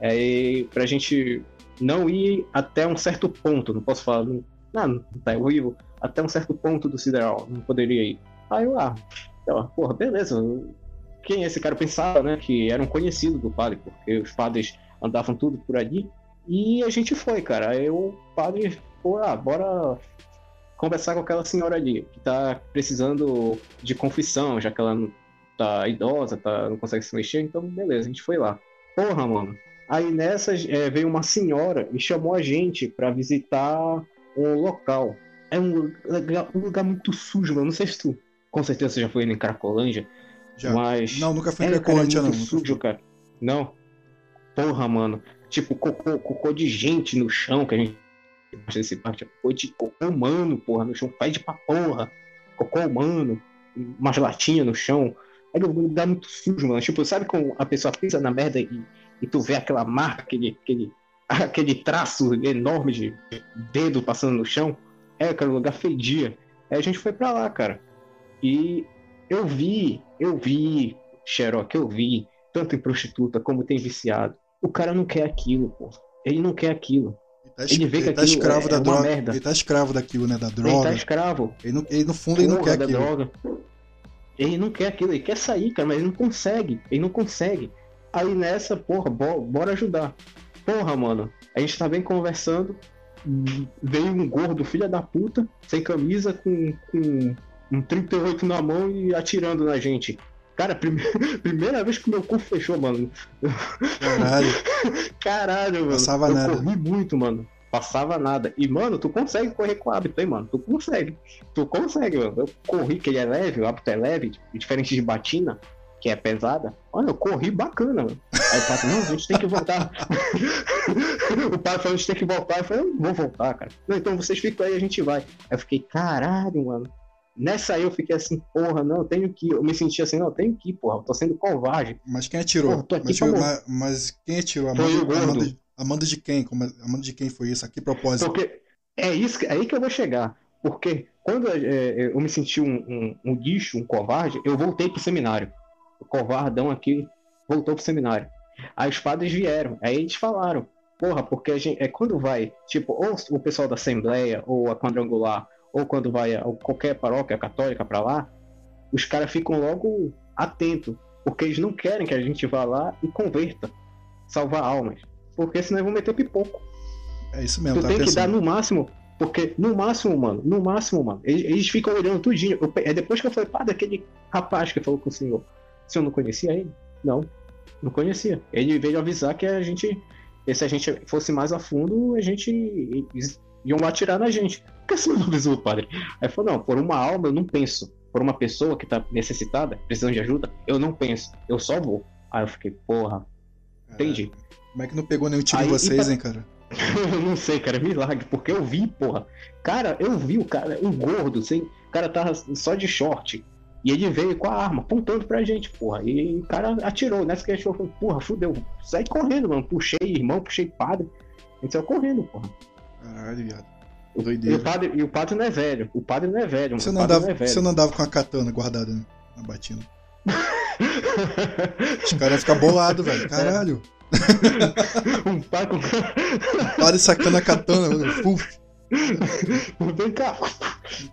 Speaker 2: Aí pra gente não ir até um certo ponto, não posso falar, não, não tá horrível, até um certo ponto do Sideral, não poderia ir. Aí eu, ah, então, porra, beleza. Quem esse cara? Pensava, né, que era um conhecido do padre, porque os padres andavam tudo por ali. E a gente foi, cara. Aí o padre, pô, ah, bora conversar com aquela senhora ali, que tá precisando de confissão, já que ela não tá idosa, tá, não consegue se mexer, então beleza, a gente foi lá. Porra, mano. Aí nessa é, veio uma senhora e chamou a gente para visitar um local. É um lugar, um lugar muito sujo, mano. Não sei se tu, com certeza, já foi em Cracolândia. Já. Mas.
Speaker 1: Não, nunca fui em Cracolândia,
Speaker 2: é, não. Muito sujo, cara. Não. Porra, mano. Tipo, cocô, cocô de gente no chão que a gente. Desse parte, cocô de cocô humano, porra, no chão. Fede pra porra. Cocô humano. Umas latinhas no chão. É um lugar muito sujo, mano. Tipo, sabe como a pessoa pisa na merda e, e tu vê aquela marca, aquele, aquele, aquele traço enorme de dedo passando no chão? É, cara, o lugar fedia. Aí a gente foi pra lá, cara. E eu vi, eu vi, Xerox, eu vi, tanto em prostituta como tem viciado. O cara não quer aquilo, pô. Ele não quer aquilo.
Speaker 1: Ele, tá, ele vê ele que tá escravo é, da é droga. Merda. Ele tá escravo daquilo, né? Da droga. Ele
Speaker 2: tá escravo.
Speaker 1: Ele, não, ele no fundo, ele não quer
Speaker 2: da
Speaker 1: aquilo.
Speaker 2: Droga. Ele não quer aquilo, ele quer sair, cara, mas ele não consegue. Ele não consegue. Aí nessa, porra, bora ajudar. Porra, mano, a gente tá bem conversando. Veio um gordo, filha da puta, sem camisa, com, com um 38 na mão e atirando na gente. Cara, prime... primeira vez que meu cu fechou, mano.
Speaker 1: Caralho.
Speaker 2: Caralho, mano.
Speaker 1: Passava
Speaker 2: eu
Speaker 1: nada.
Speaker 2: corri muito, mano. Passava nada. E, mano, tu consegue correr com o hábito, hein, mano? Tu consegue. Tu consegue, mano. Eu corri, que ele é leve, o hábito é leve, diferente de batina, que é pesada. Olha, eu corri bacana, mano. Aí o pai falou, não, a gente tem que voltar. o pai falou, a gente tem que voltar. Eu falei, eu vou voltar, cara. Não, então vocês ficam aí, a gente vai. Aí eu fiquei, caralho, mano. Nessa aí eu fiquei assim, porra, não, eu tenho que ir. Eu me senti assim, não, eu tenho que ir, porra, eu tô sendo covarde.
Speaker 1: Mas quem atirou? Porra, mas, mas, mas, quem atirou? A
Speaker 2: Foi
Speaker 1: Amanda, Amanda, Amanda de quem? Como, Amanda de quem foi isso? A que propósito?
Speaker 2: Porque é isso, é aí que eu vou chegar. Porque quando é, é, eu me senti um, um, um lixo, um covarde, eu voltei pro seminário. O covardão aqui voltou pro seminário. Aí os padres vieram, aí eles falaram, porra, porque a gente, é quando vai, tipo, ou o pessoal da Assembleia, ou a quadrangular, ou quando vai a qualquer paróquia católica para lá, os caras ficam logo atentos, porque eles não querem que a gente vá lá e converta, salvar almas, porque senão vão meter pipoco.
Speaker 1: É isso mesmo.
Speaker 2: Tu tá tem pensando. que dar no máximo, porque no máximo, mano, no máximo, mano, eles, eles ficam olhando tudinho. Eu, é depois que eu falei, pá, daquele rapaz que falou com o senhor, o senhor não conhecia ele? Não, não conhecia. Ele veio avisar que a gente, se a gente fosse mais a fundo, a gente iam atirar na gente. Por que você não avisou o padre? Aí falou, não, por uma alma eu não penso. Por uma pessoa que tá necessitada, precisando de ajuda, eu não penso. Eu só vou. Aí eu fiquei, porra. Entendi.
Speaker 1: Como é que não pegou nenhum tiro em vocês, pra... hein, cara?
Speaker 2: eu não sei, cara, milagre, porque eu vi, porra. Cara, eu vi o cara, um gordo, assim, o cara tava só de short. E ele veio com a arma, apontando pra gente, porra. E o cara atirou, nessa que achou, porra, fudeu. Saí correndo, mano. Puxei irmão, puxei padre. A gente saiu correndo, porra.
Speaker 1: Caralho, viado.
Speaker 2: E o, padre, e o padre não é velho. O padre não é velho.
Speaker 1: Você, não andava, não é velho. você não andava com a katana guardada né? na batina. Os caras ficam bolados, velho. Caralho.
Speaker 2: É. um padre com.
Speaker 1: Padre sacando a katana. Puf.
Speaker 2: Vem cá.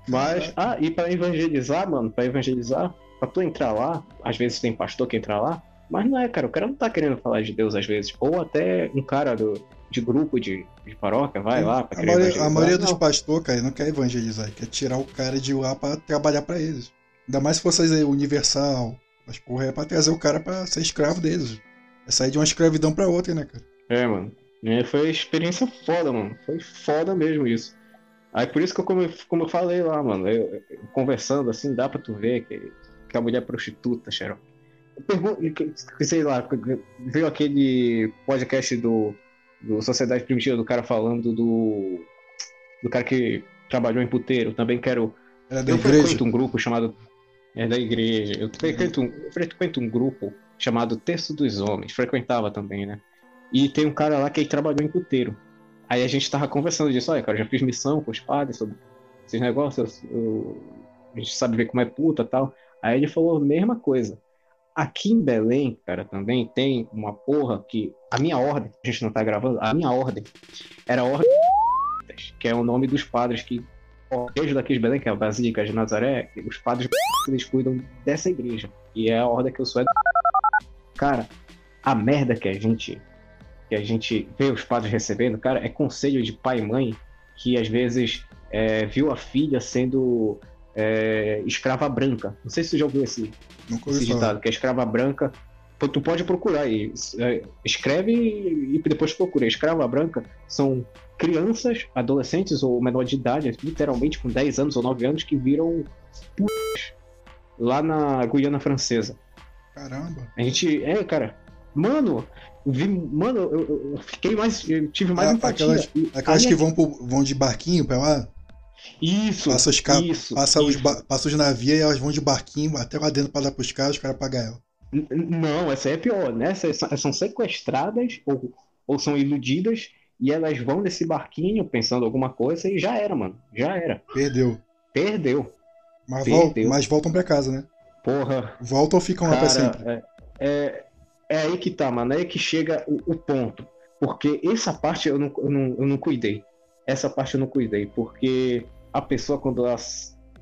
Speaker 2: Mas, ah, e pra evangelizar, mano, pra evangelizar, pra tu entrar lá, às vezes tem pastor que entra lá, mas não é, cara, o cara não tá querendo falar de Deus às vezes. Ou até um cara do, de grupo de, de paróquia, vai lá
Speaker 1: pra a maioria, a maioria dos pastores, cara, não quer evangelizar, quer tirar o cara de lá pra trabalhar para eles. Ainda mais se fosse aí universal. Mas porra, é pra trazer o cara pra ser escravo deles. É sair de uma escravidão pra outra, né, cara?
Speaker 2: É, mano. É, foi experiência foda, mano. Foi foda mesmo isso. Aí por isso que eu, como, como eu falei lá, mano, eu, eu, conversando assim, dá pra tu ver que, que a mulher é prostituta, Xerox. Pergunto, sei lá, veio aquele podcast do do Sociedade Primitiva, do cara falando do. do cara que trabalhou em puteiro. Também quero.
Speaker 1: É da eu igreja. frequento
Speaker 2: um grupo chamado. É da igreja. Eu frequento, um, eu frequento um grupo chamado Texto dos Homens. Frequentava também, né? E tem um cara lá que trabalhou em puteiro. Aí a gente tava conversando disso, olha, cara, já fiz missão com os padres sobre esses negócios, eu, a gente sabe ver como é puta tal. Aí ele falou a mesma coisa. Aqui em Belém, cara, também tem uma porra que a minha ordem, a gente não tá gravando, a minha ordem era a ordem que é o nome dos padres que cortejo daqueles Belém, que é a Basílica de Nazaré, os padres eles cuidam dessa igreja. E é a ordem que eu sou. É... Cara, a merda que a gente que a gente vê os padres recebendo, cara, é conselho de pai e mãe que às vezes é, viu a filha sendo é, escrava branca. Não sei se você já ouviu esse, esse ditado, que é escrava branca. Tu pode procurar aí. É, escreve e depois procura. Escrava branca são crianças, adolescentes ou menor de idade, literalmente com 10 anos ou 9 anos, que viram lá na Guiana Francesa.
Speaker 1: Caramba.
Speaker 2: A gente. É, cara. Mano, vi, mano, eu, eu fiquei mais. Eu tive mais é, empatia.
Speaker 1: Aquelas, aquelas que vão, pro, vão de barquinho pra lá?
Speaker 2: Isso.
Speaker 1: Passa os, isso, passa isso. os, passa os navios e elas vão de barquinho até lá dentro pra dar pros caras, os caras pagam ela.
Speaker 2: Não, essa é pior, né? Essas são sequestradas ou, ou são iludidas e elas vão nesse barquinho pensando alguma coisa e já era, mano. Já era.
Speaker 1: Perdeu.
Speaker 2: Perdeu.
Speaker 1: Mas, Perdeu. Vol mas voltam pra casa, né?
Speaker 2: Porra.
Speaker 1: Voltam ou ficam Cara, lá pra sempre?
Speaker 2: É, é, é, aí que tá, mano. É aí que chega o, o ponto. Porque essa parte eu não, eu, não, eu não cuidei. Essa parte eu não cuidei. Porque a pessoa, quando ela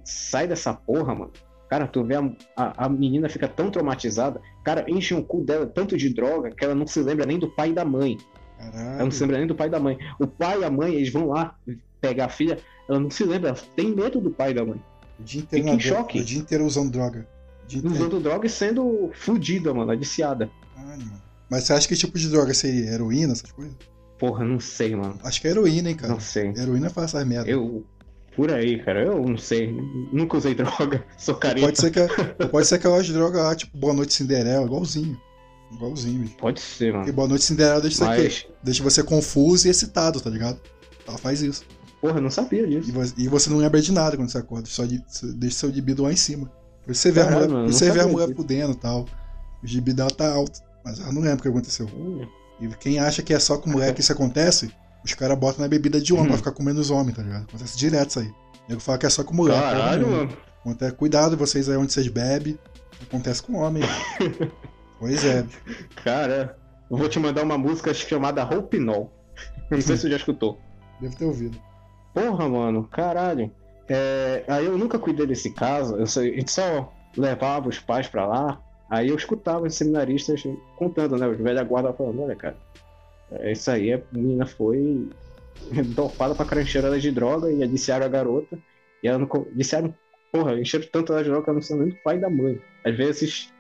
Speaker 2: sai dessa porra, mano, Cara, tu vê a, a, a, menina fica tão traumatizada, cara, enche o cu dela tanto de droga que ela não se lembra nem do pai e da mãe. Caralho. Ela não se lembra nem do pai e da mãe. O pai e a mãe, eles vão lá pegar a filha, ela não se lembra, ela tem medo do pai e da mãe.
Speaker 1: O dia inteiro, Fica em choque. O dia inteiro usando droga.
Speaker 2: Usando droga e sendo fudida, mano, adiciada.
Speaker 1: Ai, mano. Mas você acha que tipo de droga seria? Heroína, essas coisas?
Speaker 2: Porra, não sei, mano.
Speaker 1: Acho que é heroína, hein, cara.
Speaker 2: Não sei.
Speaker 1: Heroína faz essas merda.
Speaker 2: Eu, por aí, cara. Eu não sei. Nunca usei droga. Sou careta.
Speaker 1: Pode ser que, pode ser aquelas drogas lá, tipo Boa Noite Cinderela, igualzinho. Igualzinho, bicho.
Speaker 2: Pode ser, mano.
Speaker 1: Porque Boa Noite Cinderela deixa Mas... aqui. Deixa você confuso e excitado, tá ligado? Ela faz isso.
Speaker 2: Porra, eu não sabia disso.
Speaker 1: E você, e você não lembra de nada quando você acorda. Só de, deixa seu libido lá em cima. Por isso você vê Caramba, a mulher, você vê a mulher fudendo e tal. O gibi dela tá alto. Mas ela não lembra o que aconteceu. Hum. E quem acha que é só com mulher que isso acontece, os caras botam na bebida de homem hum. pra ficar comendo os homens, tá ligado? Acontece direto isso aí. Nego fala que é só com mulher.
Speaker 2: Caralho, mano.
Speaker 1: Acontece, cuidado, vocês aí onde vocês bebem. Acontece com homem. pois é.
Speaker 2: Cara, eu vou te mandar uma música chamada Roupinol. Não sei se você já escutou.
Speaker 1: Deve ter ouvido.
Speaker 2: Porra, mano, caralho. É, aí eu nunca cuidei desse caso. Eu só, a gente só levava os pais pra lá. Aí eu escutava os seminaristas contando, né? Os velha guarda falando, olha, cara, isso aí, a menina foi dopada pra crancheira de droga e adiciaram a garota. E ela não. Disseram, porra, encheram tanto ela de droga que ela não sabe nem do pai e da mãe. Às vezes.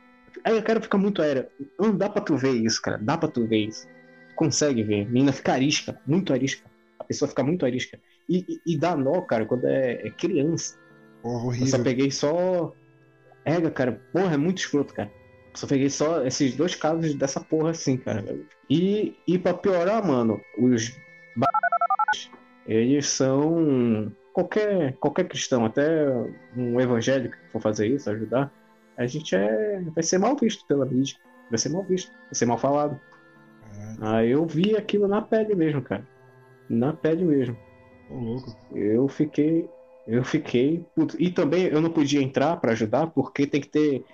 Speaker 2: Aí o cara fica muito aérea. Não dá pra tu ver isso, cara. Dá pra tu ver isso. Tu consegue ver. A menina fica arisca, muito arisca. A pessoa fica muito arisca. E, e, e dá nó, cara, quando é, é criança.
Speaker 1: Porra, horrível.
Speaker 2: Eu só peguei só. É, cara, porra, é muito escroto, cara. Só peguei só esses dois casos dessa porra assim, cara. E, e pra piorar, mano, os eles são qualquer qualquer cristão, até um evangélico que for fazer isso, ajudar, a gente é vai ser mal visto pela mídia, vai ser mal visto, vai ser mal falado. Aí eu vi aquilo na pele mesmo, cara, na pele mesmo.
Speaker 1: Louco.
Speaker 2: Eu fiquei, eu fiquei e também eu não podia entrar para ajudar porque tem que ter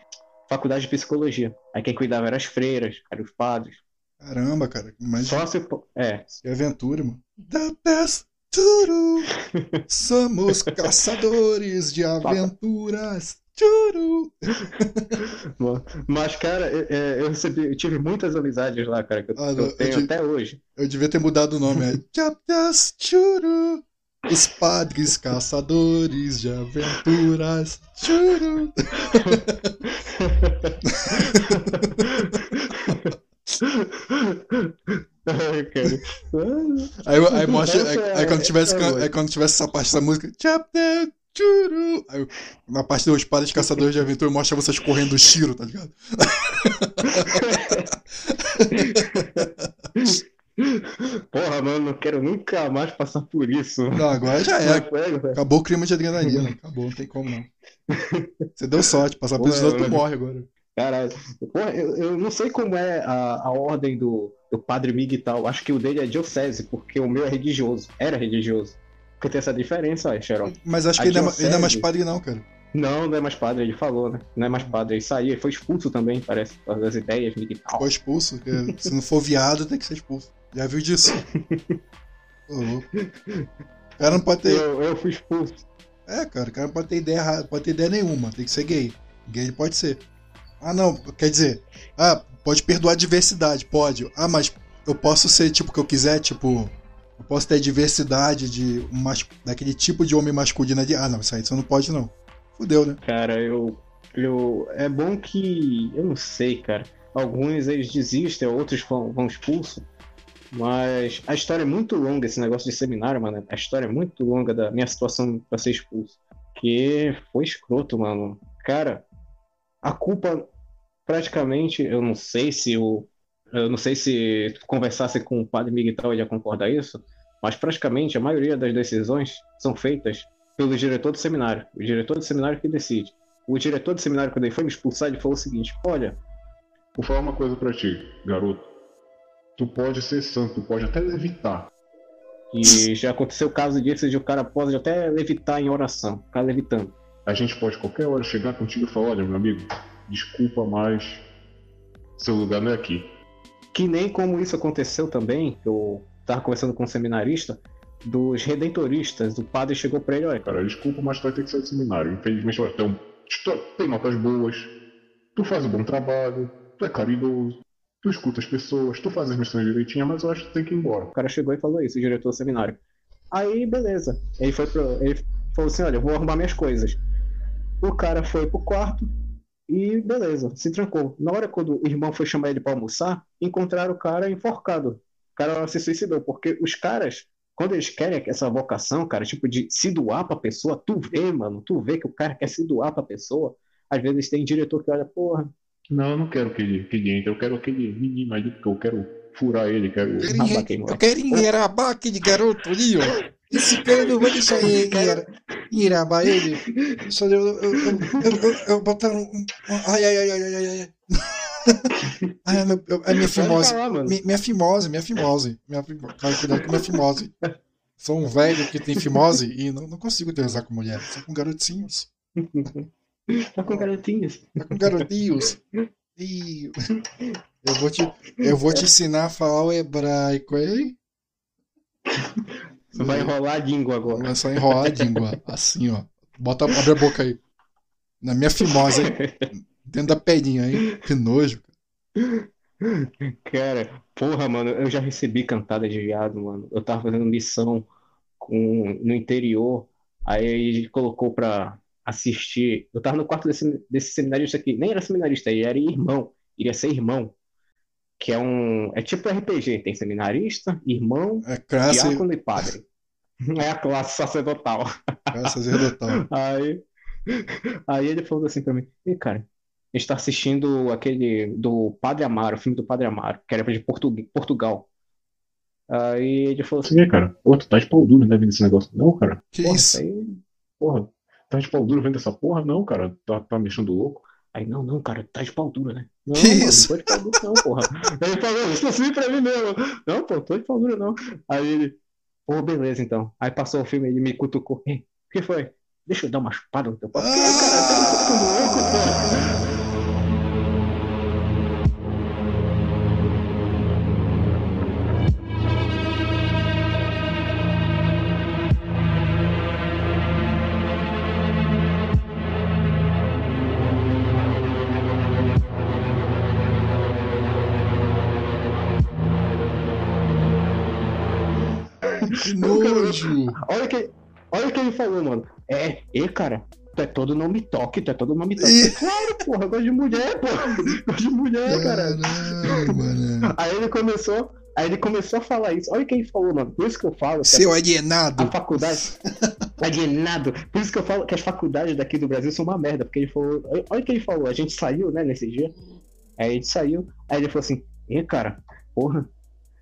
Speaker 2: faculdade de psicologia. Aí quem cuidava eram as freiras, eram os padres.
Speaker 1: Caramba, cara. Mas
Speaker 2: Só se... É.
Speaker 1: Aventura, mano. Da best Turu! Somos caçadores de aventuras. Turu!
Speaker 2: Mas, cara, é, eu, recebi, eu tive muitas amizades lá, cara, que eu, ah, eu tenho eu até hoje.
Speaker 1: Eu devia ter mudado o nome. É Chaptas Churu! Os padres caçadores de aventuras. Churu!
Speaker 2: Ai, cara.
Speaker 1: Aí, aí mostra. Aí, aí, quando tivesse, é aí quando tivesse essa parte da música. Chapter Churu. Aí, na parte dos padres caçadores de aventura mostra vocês correndo o Shiro, tá ligado?
Speaker 2: Porra, mano, não quero nunca mais passar por isso.
Speaker 1: Não, agora já é. Acabou o clima de adrenalina. Acabou, não tem como não. Você deu sorte, passar por isso, tu morre agora.
Speaker 2: Caralho. Porra, eu, eu, não sei como é a, a ordem do, do padre Miguel. Acho que o dele é diocese, porque o meu é religioso. Era religioso. Porque tem essa diferença, ó, Xerox.
Speaker 1: Mas acho que ele, diocese... não é mais padre, não, cara.
Speaker 2: Não, não é mais padre, ele falou, né? Não é mais padre. Ele saiu, ele foi expulso também, parece, das ideias Miguel.
Speaker 1: Foi expulso? Se não for viado, tem que ser expulso. Já viu disso? O cara não pode ter.
Speaker 2: Eu, eu fui expulso.
Speaker 1: É, cara, o cara pode ter ideia errada, pode ter ideia nenhuma, tem que ser gay. Gay pode ser. Ah, não, quer dizer, ah, pode perdoar a diversidade, pode. Ah, mas eu posso ser tipo o que eu quiser, tipo, eu posso ter diversidade de um daquele tipo de homem masculino de. Ah, não, isso aí você não pode não. Fudeu, né?
Speaker 2: Cara, eu eu é bom que eu não sei, cara. Alguns eles desistem, outros vão, vão expulsos. Mas a história é muito longa, esse negócio de seminário, mano. A história é muito longa da minha situação pra ser expulso. Que foi escroto, mano. Cara, a culpa praticamente, eu não sei se o. Eu não sei se conversasse com o padre Miguel ele ia concordar isso, mas praticamente a maioria das decisões são feitas pelo diretor do seminário. O diretor do seminário que decide. O diretor do seminário, quando ele foi me expulsar, ele falou o seguinte: Olha.
Speaker 5: Vou falar uma coisa para ti, garoto tu pode ser santo, tu pode até levitar.
Speaker 2: E já aconteceu o caso disso de o cara pode até levitar em oração, ficar levitando.
Speaker 5: A gente pode qualquer hora chegar contigo e falar, olha meu amigo, desculpa, mas seu lugar não é aqui.
Speaker 2: Que nem como isso aconteceu também, eu tava conversando com um seminarista, dos redentoristas, o padre chegou pra ele, olha.
Speaker 5: Cara, desculpa, mas tu vai ter que sair do seminário. Infelizmente, olha, tem, tem notas boas, tu faz um bom trabalho, tu é caridoso, tu escuta as pessoas, tu faz as missões direitinho, mas eu acho que tu tem que ir embora.
Speaker 2: O cara chegou e falou isso, o diretor do seminário. Aí, beleza. Ele foi pro. Ele falou assim: olha, eu vou arrumar minhas coisas. O cara foi pro quarto e beleza, se trancou. Na hora quando o irmão foi chamar ele para almoçar, encontraram o cara enforcado. O cara se suicidou, porque os caras, quando eles querem essa vocação, cara, tipo de se doar pra pessoa, tu vê, mano, tu vê que o cara quer se doar pra pessoa. Às vezes tem diretor que olha, porra,
Speaker 5: não, eu não quero que ele, que ele entre, eu quero aquele menino ali, porque eu quero furar ele, quero.
Speaker 1: Eu quero enrabar aquele garoto ali, ó. Esse cara não vai deixar ele enrabar ele. Só eu, eu, eu, eu, eu botar um. Ai, ai, ai, ai, ai, ai. Ai, meu, é minha fimose. Minha, fimose, minha fimose. Minha, cara, cuidado com minha fimose. Sou um velho que tem fimose e não, não consigo transar com mulher, só com garotinhos.
Speaker 2: Tá com garotinhos.
Speaker 1: Tá com garotinhos. Ih, eu vou te, eu vou te ensinar a falar o hebraico, hein?
Speaker 2: Você vai enrolar a língua agora.
Speaker 1: Vai só enrolar a língua. Assim, ó. Bota, abre a boca aí. Na minha fimosa, hein? Dentro da pedinha, hein? Que nojo.
Speaker 2: Cara, porra, mano, eu já recebi cantada de viado, mano. Eu tava fazendo missão com, no interior. Aí ele colocou pra, assistir. Eu tava no quarto desse, desse seminarista aqui, nem era seminarista, ele era irmão, iria ser irmão. Que é um. É tipo RPG, tem seminarista, irmão,
Speaker 1: é classe...
Speaker 2: diácono e padre. É a classe sacerdotal.
Speaker 1: Classe sacerdotal.
Speaker 2: aí, aí ele falou assim pra mim: E cara, a gente tá assistindo aquele do Padre Amaro, o filme do Padre Amaro, que era de Portugal. Aí ele falou assim:
Speaker 5: E cara, pô, tu tá de pau duro, né, vendo esse negócio? Não, cara.
Speaker 1: Que porra, isso? Aí,
Speaker 5: porra, Tá de pau duro vendo essa porra? Não, cara. Tá, tá mexendo louco.
Speaker 2: Aí, não, não, cara, tá de pau duro, né? Não,
Speaker 1: que mano, isso?
Speaker 2: não tô de pau duro, não, porra. Aí ele falou, isso assim pra mim mesmo. Não, pô, tô de pau duro, não. Aí ele, pô, beleza, então. Aí passou o filme, ele me cutucou. O que foi? Deixa eu dar uma espada no teu pau. Ah! Cara, tá louco, porra. Olha que, olha o que ele falou, mano. É, e cara, tu é todo nome toque, tu é todo nome toque. E... Claro, porra, eu gosto de mulher, porra. Gosto de mulher, cara. Mano. Aí ele começou. Aí ele começou a falar isso. Olha o que ele falou, mano. Por isso que eu falo.
Speaker 1: Seu a, alienado.
Speaker 2: A faculdade. alienado. Por isso que eu falo que as faculdades daqui do Brasil são uma merda. Porque ele falou. Olha o que ele falou. A gente saiu, né, nesse dia. Aí a gente saiu. Aí ele falou assim: E, cara, porra,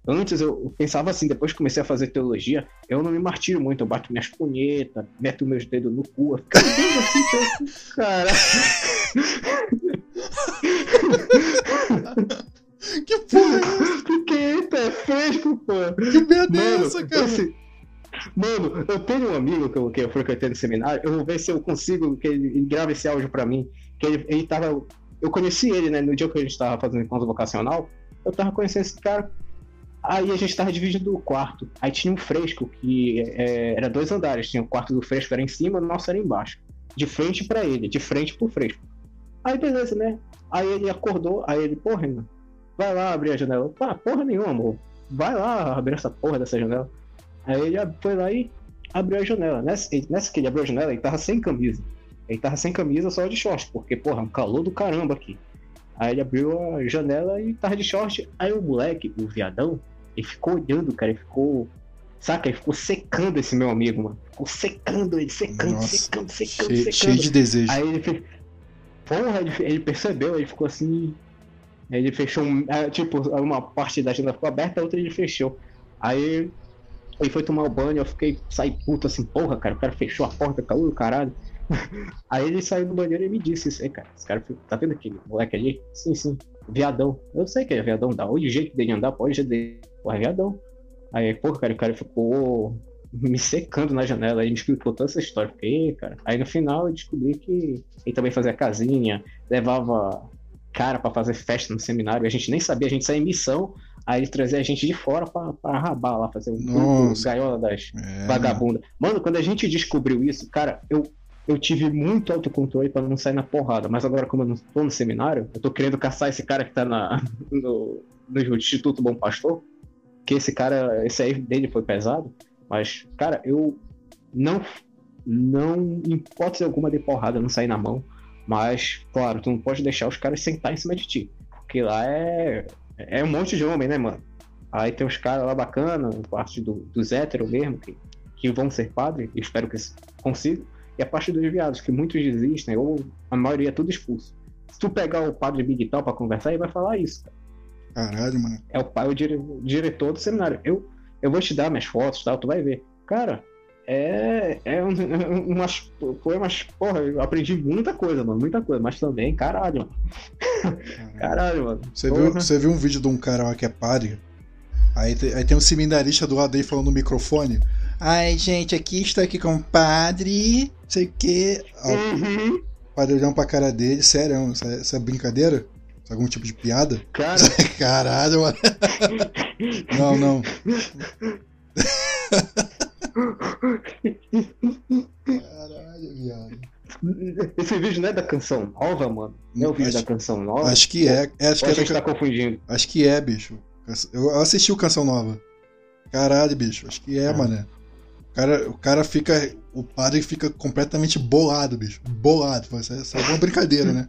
Speaker 2: Antes eu pensava assim, depois que comecei a fazer teologia, eu não me martiro muito, eu bato minhas punhetas, meto meus dedos no cu, fico assim, cara.
Speaker 1: que porra é essa?
Speaker 2: Porque eita, é fresco, pô.
Speaker 1: Que merda é essa, cara? Esse...
Speaker 2: Mano, eu tenho um amigo que eu, que eu frequentei no seminário, eu vou ver se eu consigo que ele grave esse áudio pra mim. Que ele, ele tava. Eu conheci ele, né, no dia que a gente tava fazendo encontro vocacional, eu tava conhecendo esse cara. Aí a gente tava dividindo o quarto. Aí tinha um fresco que é, era dois andares. Tinha o quarto do fresco era em cima, o nosso era embaixo. De frente para ele, de frente pro fresco. Aí beleza, né? Aí ele acordou, aí ele, porra, Renan, vai lá abrir a janela. Ah, porra nenhuma, amor. Vai lá abrir essa porra dessa janela. Aí ele foi lá e abriu a janela. Nessa, nessa que ele abriu a janela, ele tava sem camisa. Ele tava sem camisa só de short, porque, porra, um calor do caramba aqui. Aí ele abriu a janela e tava de short. Aí o moleque, o viadão, ele ficou olhando, cara, ele ficou. Saca? Ele ficou secando esse meu amigo, mano. Ficou secando ele, secando, Nossa, secando, secando, cheio, secando.
Speaker 1: Cheio de desejo.
Speaker 2: Aí ele fez. Porra, ele, ele percebeu, ele ficou assim. Ele fechou, é, tipo, uma parte da janela ficou aberta, a outra ele fechou. Aí ele foi tomar o banho, eu fiquei, saí puto assim, porra, cara, o cara fechou a porta, caiu do caralho. Aí ele saiu do banheiro e me disse isso aí, cara. Esse cara, tá vendo aquele moleque ali? Sim, sim, viadão. Eu sei que é viadão, dá o jeito dele andar, pode jeito dele. Viadão. Aí, porra, cara, o cara ficou me secando na janela, aí me explicou toda essa história. Fiquei, cara. Aí no final eu descobri que ele também fazia casinha, levava cara para fazer festa no seminário, a gente nem sabia, a gente saía em missão, aí ele trazia a gente de fora pra, pra rabar lá, fazer um gaiola das é. vagabundas. Mano, quando a gente descobriu isso, cara, eu, eu tive muito autocontrole para não sair na porrada, mas agora como eu não tô no seminário, eu tô querendo caçar esse cara que tá na, no, no Instituto Bom Pastor, que esse cara, esse aí dele foi pesado, mas, cara, eu não, não, em hipótese alguma de porrada, não sair na mão, mas, claro, tu não pode deixar os caras sentar em cima de ti. Porque lá é, é um monte de homem, né, mano? Aí tem os caras lá bacana, parte do, dos héteros mesmo, que, que vão ser padre, espero que consigam. E a parte dos viados, que muitos desistem, ou a maioria é tudo expulso. Se tu pegar o padre Big Tal pra conversar, ele vai falar isso, cara.
Speaker 1: Caralho, mano.
Speaker 2: É o pai, o, dire, diretor do seminário. Eu, eu vou te dar minhas fotos, tal, tu vai ver. Cara, é, é um, umas, foi umas, porra, eu aprendi muita coisa, mano, muita coisa, mas também, caralho, mano. Caralho, mano.
Speaker 1: Você viu, você viu um vídeo de um cara lá que é padre? Aí, te, aí tem um seminarista do lado aí falando no microfone. Ai, gente, aqui estou aqui com o padre, sei o quê. Uhum. O padre olhando pra cara dele, sério, isso é, isso é brincadeira? Algum tipo de piada?
Speaker 2: Cara.
Speaker 1: Caralho, mano. não, não.
Speaker 2: Caralho, viado. Esse vídeo não é da canção nova, mano? Não é o vídeo
Speaker 1: acho,
Speaker 2: da canção nova?
Speaker 1: Acho que é. é acho que
Speaker 2: a
Speaker 1: é
Speaker 2: gente tá confundindo.
Speaker 1: Acho que é, bicho. Eu assisti o Canção Nova. Caralho, bicho. Acho que é, ah. mano. O cara, o cara fica. O padre fica completamente bolado, bicho. Bolado. Isso é uma brincadeira, né?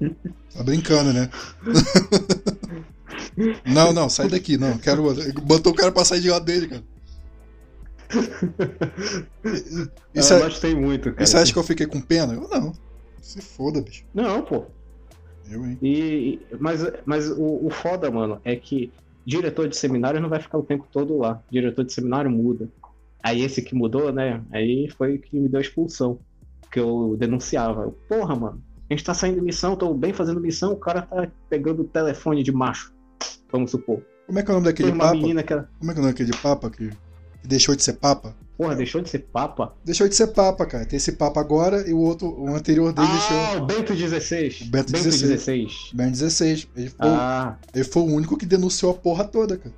Speaker 1: Tá brincando, né? não, não, sai daqui, não. Quero. Botou o cara pra sair de lado dele, cara.
Speaker 2: Isso eu é, gostei muito, cara.
Speaker 1: E você acha que eu fiquei com pena? Eu não. Se foda, bicho.
Speaker 2: Não, pô.
Speaker 1: Eu, hein?
Speaker 2: E, mas mas o, o foda, mano, é que diretor de seminário não vai ficar o tempo todo lá. Diretor de seminário muda. Aí esse que mudou, né? Aí foi que me deu a expulsão. Que eu denunciava. Eu, Porra, mano, a gente tá saindo de missão, tô bem fazendo missão, o cara tá pegando o telefone de macho. Vamos supor.
Speaker 1: Como é que é o nome daquele papa? Que... Como é que é o nome daquele papa que deixou de ser papa?
Speaker 2: Porra, deixou de ser papa?
Speaker 1: Deixou de ser papa, cara. Tem esse papa agora e o outro, o anterior dele
Speaker 2: ah,
Speaker 1: deixou.
Speaker 2: o Bento XVI.
Speaker 1: O Bento, Bento 16. Bento 16. Ele foi, ah. ele foi o único que denunciou a porra toda, cara.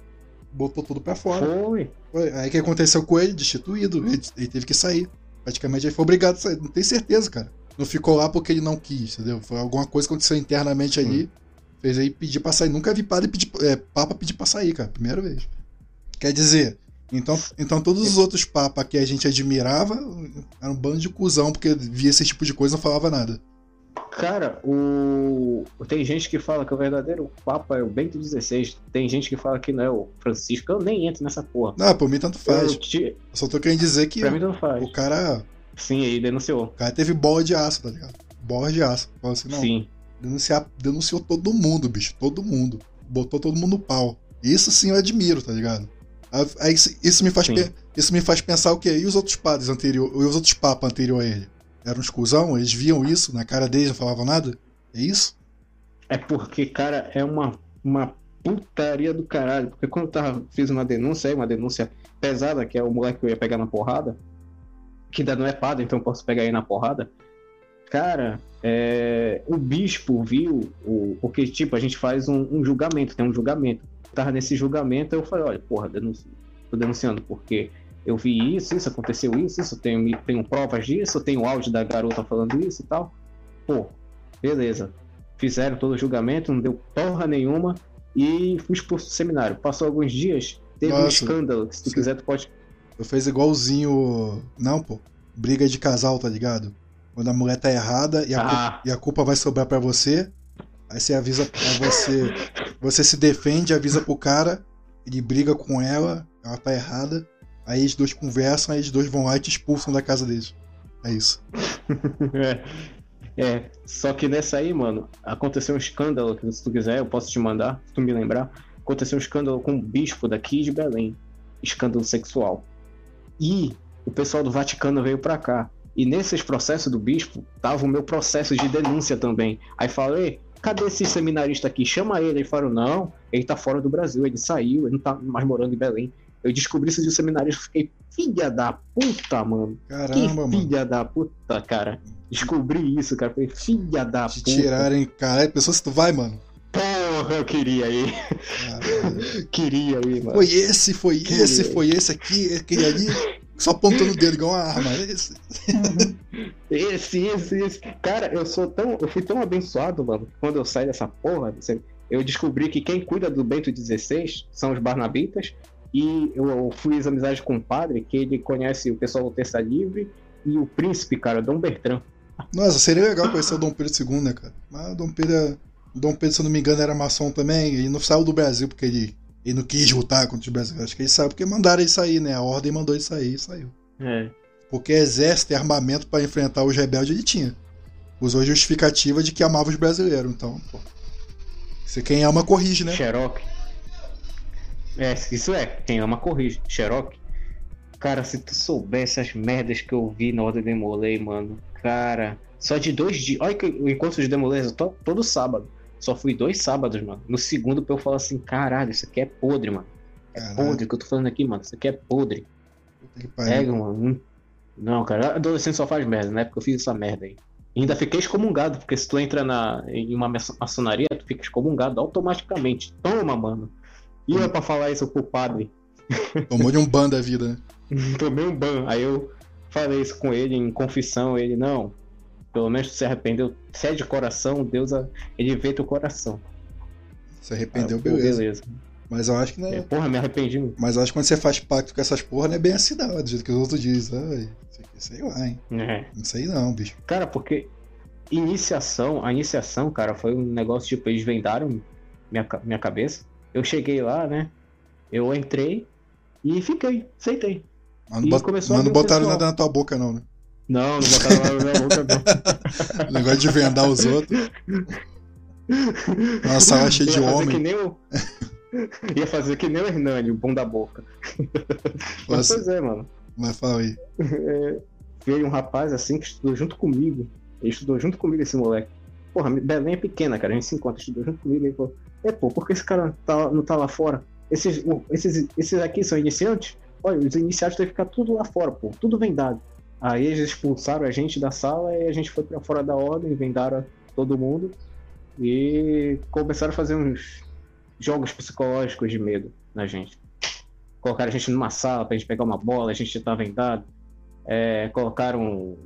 Speaker 1: Botou tudo pra fora.
Speaker 2: Foi.
Speaker 1: foi. Aí o que aconteceu com ele? Destituído. Ele, ele, teve que sair. Praticamente ele foi obrigado a sair. Não tenho certeza, cara. Não ficou lá porque ele não quis, entendeu? Foi alguma coisa que aconteceu internamente ali. Hum. Fez aí pedir pra sair. Nunca vi padre pedir, é, papa pedir pra sair, cara. Primeira vez. Quer dizer, então, então todos os outros papas que a gente admirava eram um bando de cuzão, porque via esse tipo de coisa e não falava nada.
Speaker 2: Cara, o... tem gente que fala que o verdadeiro Papa é o Bento XVI. Tem gente que fala que não é o Francisco. Eu nem entro nessa porra.
Speaker 1: Não, por mim tanto faz. Eu, te... só tô querendo dizer que
Speaker 2: pra mim tanto faz.
Speaker 1: o cara.
Speaker 2: Sim, ele denunciou. O
Speaker 1: cara teve bola de aço, tá ligado? Bola de aço. Falou assim, não.
Speaker 2: Sim.
Speaker 1: Denunciar, denunciou todo mundo, bicho. Todo mundo. Botou todo mundo no pau. Isso sim eu admiro, tá ligado? Aí, isso, me faz isso me faz pensar o quê? E os outros padres anterior, e os outros papas anterior a ele? Eram uns cuzão? Eles viam isso na cara deles não falavam nada? É isso?
Speaker 2: É porque, cara, é uma, uma putaria do caralho. Porque quando eu tava, fiz uma denúncia uma denúncia pesada, que é o moleque que eu ia pegar na porrada, que ainda não é padre, então posso pegar aí na porrada. Cara, é, o bispo viu, o, porque, tipo, a gente faz um, um julgamento, tem um julgamento tava nesse julgamento, eu falei, olha, porra, denuncio, tô denunciando porque eu vi isso, isso aconteceu isso, isso, tenho, tenho provas disso, tenho áudio da garota falando isso e tal. Pô, beleza. Fizeram todo o julgamento, não deu porra nenhuma e fui expulso do seminário. Passou alguns dias, teve Nossa, um escândalo, se tu você, quiser tu pode...
Speaker 1: Eu fez igualzinho... Não, pô. Briga de casal, tá ligado? Quando a mulher tá errada e a, ah. culpa, e a culpa vai sobrar para você, aí você avisa pra você... Você se defende, avisa pro cara, ele briga com ela, ela tá errada, Aí eles dois conversam, aí eles dois vão lá e te expulsam da casa deles. É isso.
Speaker 2: é. é. Só que nessa aí, mano, aconteceu um escândalo, que se tu quiser, eu posso te mandar, se tu me lembrar. Aconteceu um escândalo com um bispo daqui de Belém. Escândalo sexual. E o pessoal do Vaticano veio pra cá. E nesses processos do bispo, tava o meu processo de denúncia também. Aí falei, cadê esse seminarista aqui? Chama ele. Aí falaram, não, ele tá fora do Brasil, ele saiu, ele não tá mais morando em Belém. Eu descobri isso de um seminário e fiquei, filha da puta, mano.
Speaker 1: Caramba,
Speaker 2: que
Speaker 1: mano.
Speaker 2: Filha da puta, cara. Descobri isso, cara. Falei, filha da
Speaker 1: Te
Speaker 2: puta.
Speaker 1: tirarem, cara. Pessoa se tu vai, mano.
Speaker 2: Porra, eu queria ir. queria ir, mano.
Speaker 1: Foi esse, foi queria esse, foi esse aqui, aquele ali. Só apontando o dedo igual uma arma. Esse.
Speaker 2: esse, esse, esse. Cara, eu sou tão. Eu fui tão abençoado, mano. Quando eu saí dessa porra, eu descobri que quem cuida do Bento XVI são os Barnabitas e eu fiz amizade com um padre que ele conhece o pessoal do Terça Livre e o príncipe, cara, Dom Bertrand.
Speaker 1: Nossa, seria legal conhecer o Dom Pedro II, né, cara? Mas o Dom Pedro, Dom Pedro, se eu não me engano, era maçom também. E não saiu do Brasil porque ele, ele não quis lutar contra os brasileiros. Acho que ele saiu porque mandaram ele sair, né? A ordem mandou ele sair e saiu.
Speaker 2: É.
Speaker 1: Porque exército e armamento para enfrentar os rebeldes ele tinha. Usou a justificativa de que amava os brasileiros. Então, pô. Se quem ama, corrige, né?
Speaker 2: Xerox. É, isso é. Quem ama corrige. Xerox. Cara, se tu soubesse as merdas que eu vi na hora de Demolei, mano. Cara, só de dois dias. Olha que o encontro de Demolei é todo sábado. Só fui dois sábados, mano. No segundo, eu falo assim: caralho, isso aqui é podre, mano. É caralho. podre que eu tô falando aqui, mano. Isso aqui é podre. Pega, mano. Não, cara, adolescente só faz merda, né? Porque eu fiz essa merda aí. E ainda fiquei excomungado, porque se tu entra na, em uma maçonaria, tu fica excomungado automaticamente. Toma, mano. E eu pra falar isso pro padre.
Speaker 1: Tomou de um ban da vida, né?
Speaker 2: Tomei um ban. Aí eu falei isso com ele em confissão. Ele, não, pelo menos se arrependeu. Se é de coração, Deus, ele vê teu coração.
Speaker 1: Se arrependeu, ah, beleza. beleza. Mas eu acho que não é...
Speaker 2: é. Porra, me arrependi.
Speaker 1: Mas eu acho que quando você faz pacto com essas porra, não é bem assim, não. Do jeito que os outros dizem. Ai, sei lá, hein? É. Não sei não, bicho.
Speaker 2: Cara, porque iniciação, a iniciação, cara, foi um negócio tipo, eles vendaram minha, minha cabeça. Eu cheguei lá, né? Eu entrei e fiquei, aceitei.
Speaker 1: Mas não, bot... começou mas não botaram nada na tua boca, não, né?
Speaker 2: Não, não botaram nada na minha boca,
Speaker 1: não. Negócio de vendar os outros. Nossa, sala cheia de homem.
Speaker 2: Que nem o... Ia fazer que nem o Hernani, o bom da boca. Mas, pois é, mano.
Speaker 1: Mas fala aí.
Speaker 2: É, veio um rapaz assim que estudou junto comigo. Ele estudou junto comigo, esse moleque. Porra, Belém é pequena, cara. A gente se encontra, estudou junto comigo. Ele falou: é, pô, por que esse cara tá, não tá lá fora? Esses, esses, esses aqui são iniciantes? Olha, os iniciados têm que ficar tudo lá fora, pô, tudo vendado. Aí eles expulsaram a gente da sala e a gente foi para fora da ordem, vendaram todo mundo e começaram a fazer uns jogos psicológicos de medo na gente. Colocaram a gente numa sala pra gente pegar uma bola, a gente tá vendado. É, colocaram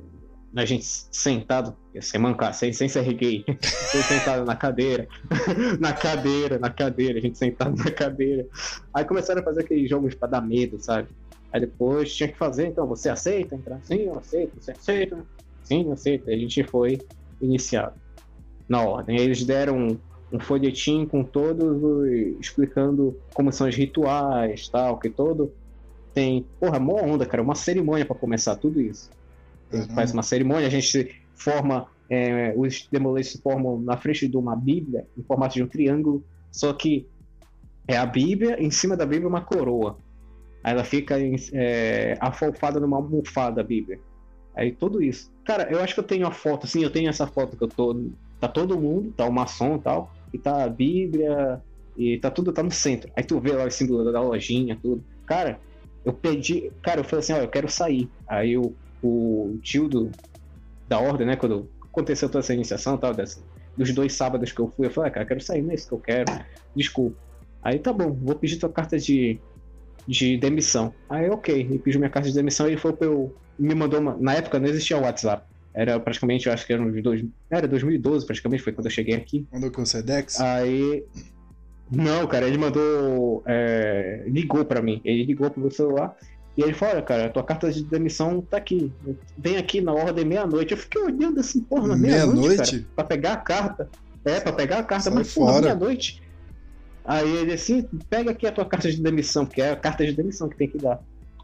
Speaker 2: a gente sentado, sem mancar, sem, sem ser gay, sentado na cadeira, na cadeira, na cadeira, a gente sentado na cadeira. Aí começaram a fazer aqueles jogos para dar medo, sabe? Aí depois tinha que fazer, então, você aceita entrar? Sim, eu aceito, você aceita? Sim, eu aceito. Aí a gente foi iniciado na ordem. Aí eles deram um, um folhetim com todos explicando como são os rituais, tal, que todo tem, porra, mó onda, cara, uma cerimônia para começar tudo isso. Uhum. Faz uma cerimônia, a gente forma. É, os demolês se formam na frente de uma Bíblia, em formato de um triângulo, só que é a Bíblia, em cima da Bíblia uma coroa. Aí ela fica é, afofada numa almofada a Bíblia. Aí tudo isso. Cara, eu acho que eu tenho a foto, sim, eu tenho essa foto que eu tô. Tá todo mundo, tá o maçom e tal, e tá a Bíblia, e tá tudo, tá no centro. Aí tu vê lá o símbolo da lojinha, tudo. Cara, eu pedi. Cara, eu falei assim, ó, eu quero sair. Aí eu o tio do, da ordem, né? Quando aconteceu toda essa iniciação tal, dessa, dos dois sábados que eu fui, eu falei, ah, cara, quero sair nesse que eu quero. Desculpa. Aí tá bom, vou pedir tua carta de, de demissão. Aí ok, ele pediu minha carta de demissão e ele foi pra eu. Me mandou uma. Na época não existia o WhatsApp. Era praticamente, eu acho que era uns dois. Era 2012 praticamente, foi quando eu cheguei aqui.
Speaker 1: Mandou com o Sedex?
Speaker 2: Aí. Não, cara, ele mandou. É, ligou pra mim. Ele ligou pro meu celular. E ele falou, olha, cara, tua carta de demissão tá aqui. Vem aqui na ordem meia-noite. Eu fiquei olhando assim, porra, na meia-noite. Meia pra pegar a carta. É, pra pegar a carta, Sai mas porra, meia-noite. Aí ele assim, pega aqui a tua carta de demissão, porque é a carta de demissão que tem que dar.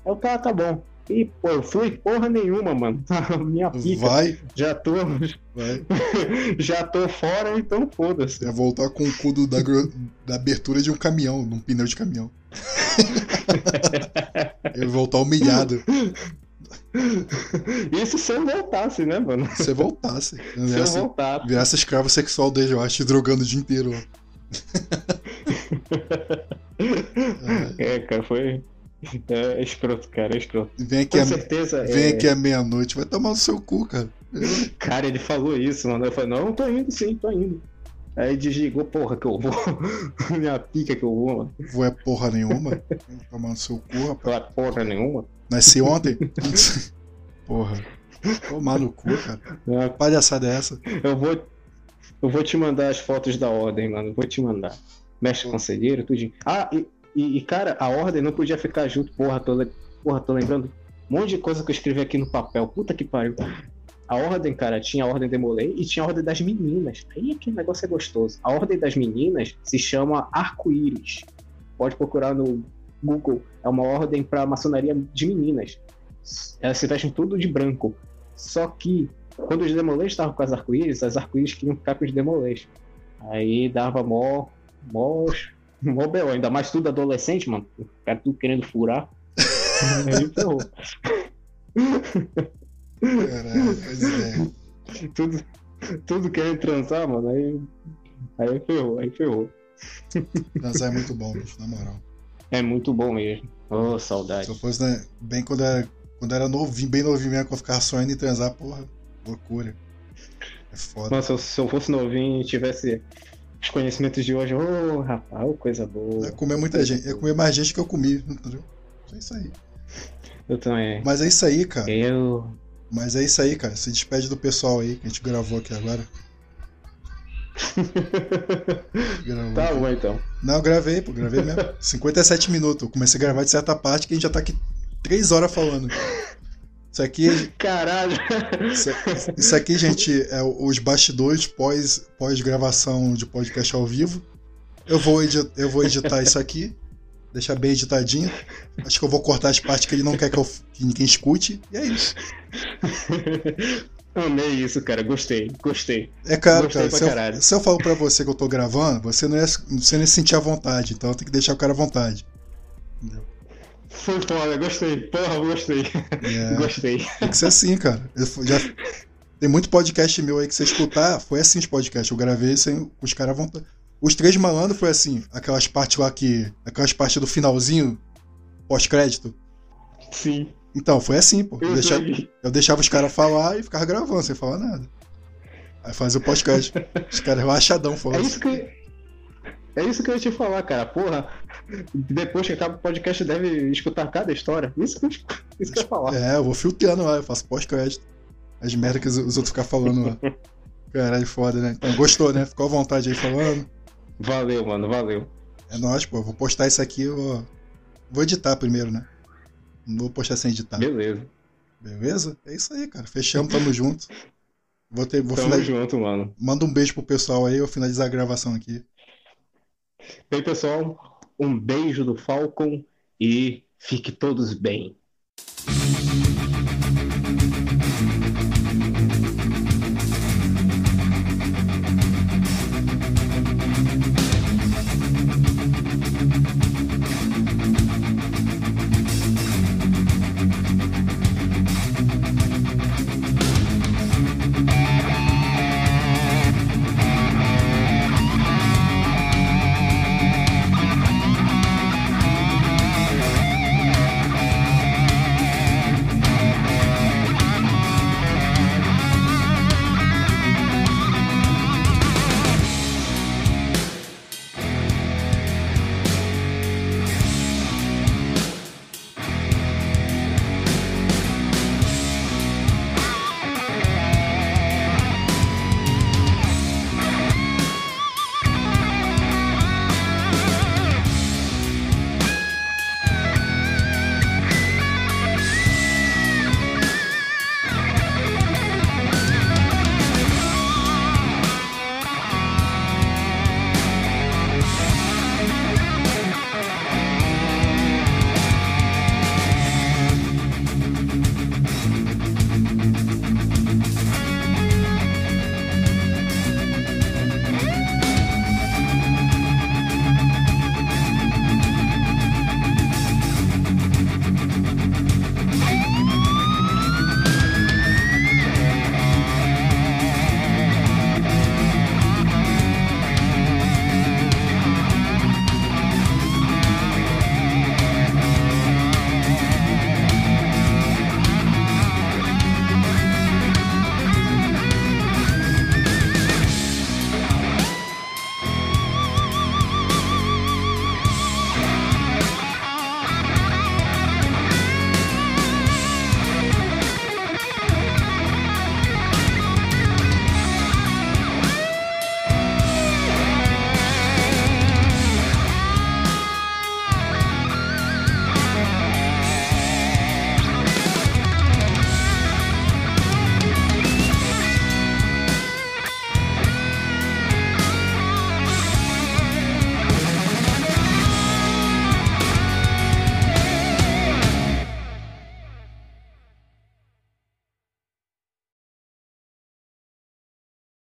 Speaker 2: Aí o cara, tá bom. E, pô, eu fui porra nenhuma, mano. Minha pica.
Speaker 1: Vai.
Speaker 2: Já tô.
Speaker 1: Vai.
Speaker 2: já tô fora, então foda-se.
Speaker 1: É voltar com o cu do, da, da abertura de um caminhão, num pneu de caminhão. Eu voltar humilhado.
Speaker 2: Isso se eu voltasse, né, mano?
Speaker 1: Se eu voltasse.
Speaker 2: Se eu voltasse.
Speaker 1: Virasse escravo sexual desde eu acho, drogando o dia inteiro.
Speaker 2: é, cara, foi. É, é escroto, cara, é escroto.
Speaker 1: Vem aqui
Speaker 2: Com
Speaker 1: a,
Speaker 2: certeza.
Speaker 1: Vem
Speaker 2: é...
Speaker 1: aqui à meia-noite, vai tomar no seu cu, cara.
Speaker 2: Cara, ele falou isso, mano. Eu falei, não, tô indo sim, tô indo. Aí desligou, porra, que eu vou. Minha pica que eu vou, mano.
Speaker 1: Vou é porra nenhuma. Tomar no seu cu, rapaz.
Speaker 2: Vou é porra nenhuma.
Speaker 1: Nasci ontem? porra. Tomar no cu, cara. É. Palhaçada é essa?
Speaker 2: Eu vou. Eu vou te mandar as fotos da ordem, mano. Vou te mandar. Mestre conselheiro, tudinho. Ah, e, e, cara, a ordem não podia ficar junto, porra, tô, porra, tô lembrando um monte de coisa que eu escrevi aqui no papel. Puta que pariu. A ordem, cara, tinha a ordem Demolei e tinha a ordem das meninas. Aí aquele negócio é gostoso. A ordem das meninas se chama Arco-Íris. Pode procurar no Google. É uma ordem para maçonaria de meninas. Elas se vestem tudo de branco. Só que, quando os Demolês estavam com as arco-íris, as arco-íris queriam ficar com os Demolês. Aí dava mó. mó. Mó B.O. Ainda mais tudo adolescente, mano. O cara tudo querendo furar. Aí ferrou.
Speaker 1: Caralho, pois é.
Speaker 2: tudo, tudo querendo transar, mano, aí, aí ferrou, aí ferrou.
Speaker 1: Transar é muito bom, bicho, na moral.
Speaker 2: É muito bom mesmo. Ô, oh, saudade.
Speaker 1: Se eu fosse, né, bem quando era, quando era novinho, bem novinho mesmo, quando eu ficava sonhando em transar, porra, loucura. É foda.
Speaker 2: Nossa, se eu fosse novinho e tivesse os conhecimentos de hoje, ô, oh, rapaz, coisa boa.
Speaker 1: Eu comer muita gente, eu comer mais gente que eu comi, entendeu? É isso aí.
Speaker 2: Eu também.
Speaker 1: Mas é isso aí, cara.
Speaker 2: Eu.
Speaker 1: Mas é isso aí, cara. Se despede do pessoal aí que a gente gravou aqui agora.
Speaker 2: gravou tá bom então.
Speaker 1: Não, gravei, pô, gravei mesmo. 57 minutos. Eu comecei a gravar de certa parte que a gente já tá aqui 3 horas falando. Isso aqui.
Speaker 2: Caralho!
Speaker 1: Isso, isso aqui, gente, é os bastidores pós, pós-gravação de podcast ao vivo. Eu vou, eu vou editar isso aqui deixar bem editadinho. Acho que eu vou cortar as partes que ele não quer que, eu, que ninguém escute. E é isso.
Speaker 2: Amei isso, cara. Gostei, gostei.
Speaker 1: É claro, cara. Se eu, se eu falo pra você que eu tô gravando, você não ia, você não ia sentir à vontade. Então tem que deixar o cara à vontade.
Speaker 2: Entendeu? Foi foda, gostei. Porra, gostei. É, gostei.
Speaker 1: Tem que ser assim, cara. Já, tem muito podcast meu aí que você escutar. Foi assim os podcasts. Eu gravei sem os caras à vontade. Os Três Malandros foi assim, aquelas partes lá que. Aquelas partes do finalzinho, pós-crédito.
Speaker 2: Sim.
Speaker 1: Então, foi assim, pô. Eu, eu deixava, eu deixava os caras falar e ficava gravando, sem falar nada. Aí fazia o podcast. os caras relaxadão falando.
Speaker 2: É isso que. É isso que eu ia te falar, cara. Porra, depois que acaba o podcast, deve escutar cada história. Isso que eu, isso que eu ia falar.
Speaker 1: É, eu vou filtrando lá, eu faço pós-crédito. As merdas que os, os outros ficam falando lá. Caralho, foda, né? Então, gostou, né? Ficou à vontade aí falando.
Speaker 2: Valeu, mano, valeu.
Speaker 1: É nóis, pô. Vou postar isso aqui, vou... vou editar primeiro, né? Não vou postar sem editar.
Speaker 2: Beleza.
Speaker 1: Beleza? É isso aí, cara. Fechamos, tamo junto. Vou ter, vou
Speaker 2: tamo finaliz... junto, mano.
Speaker 1: Manda um beijo pro pessoal aí, eu finalizar a gravação aqui.
Speaker 2: Bem, pessoal, um beijo do Falcon e fique todos bem.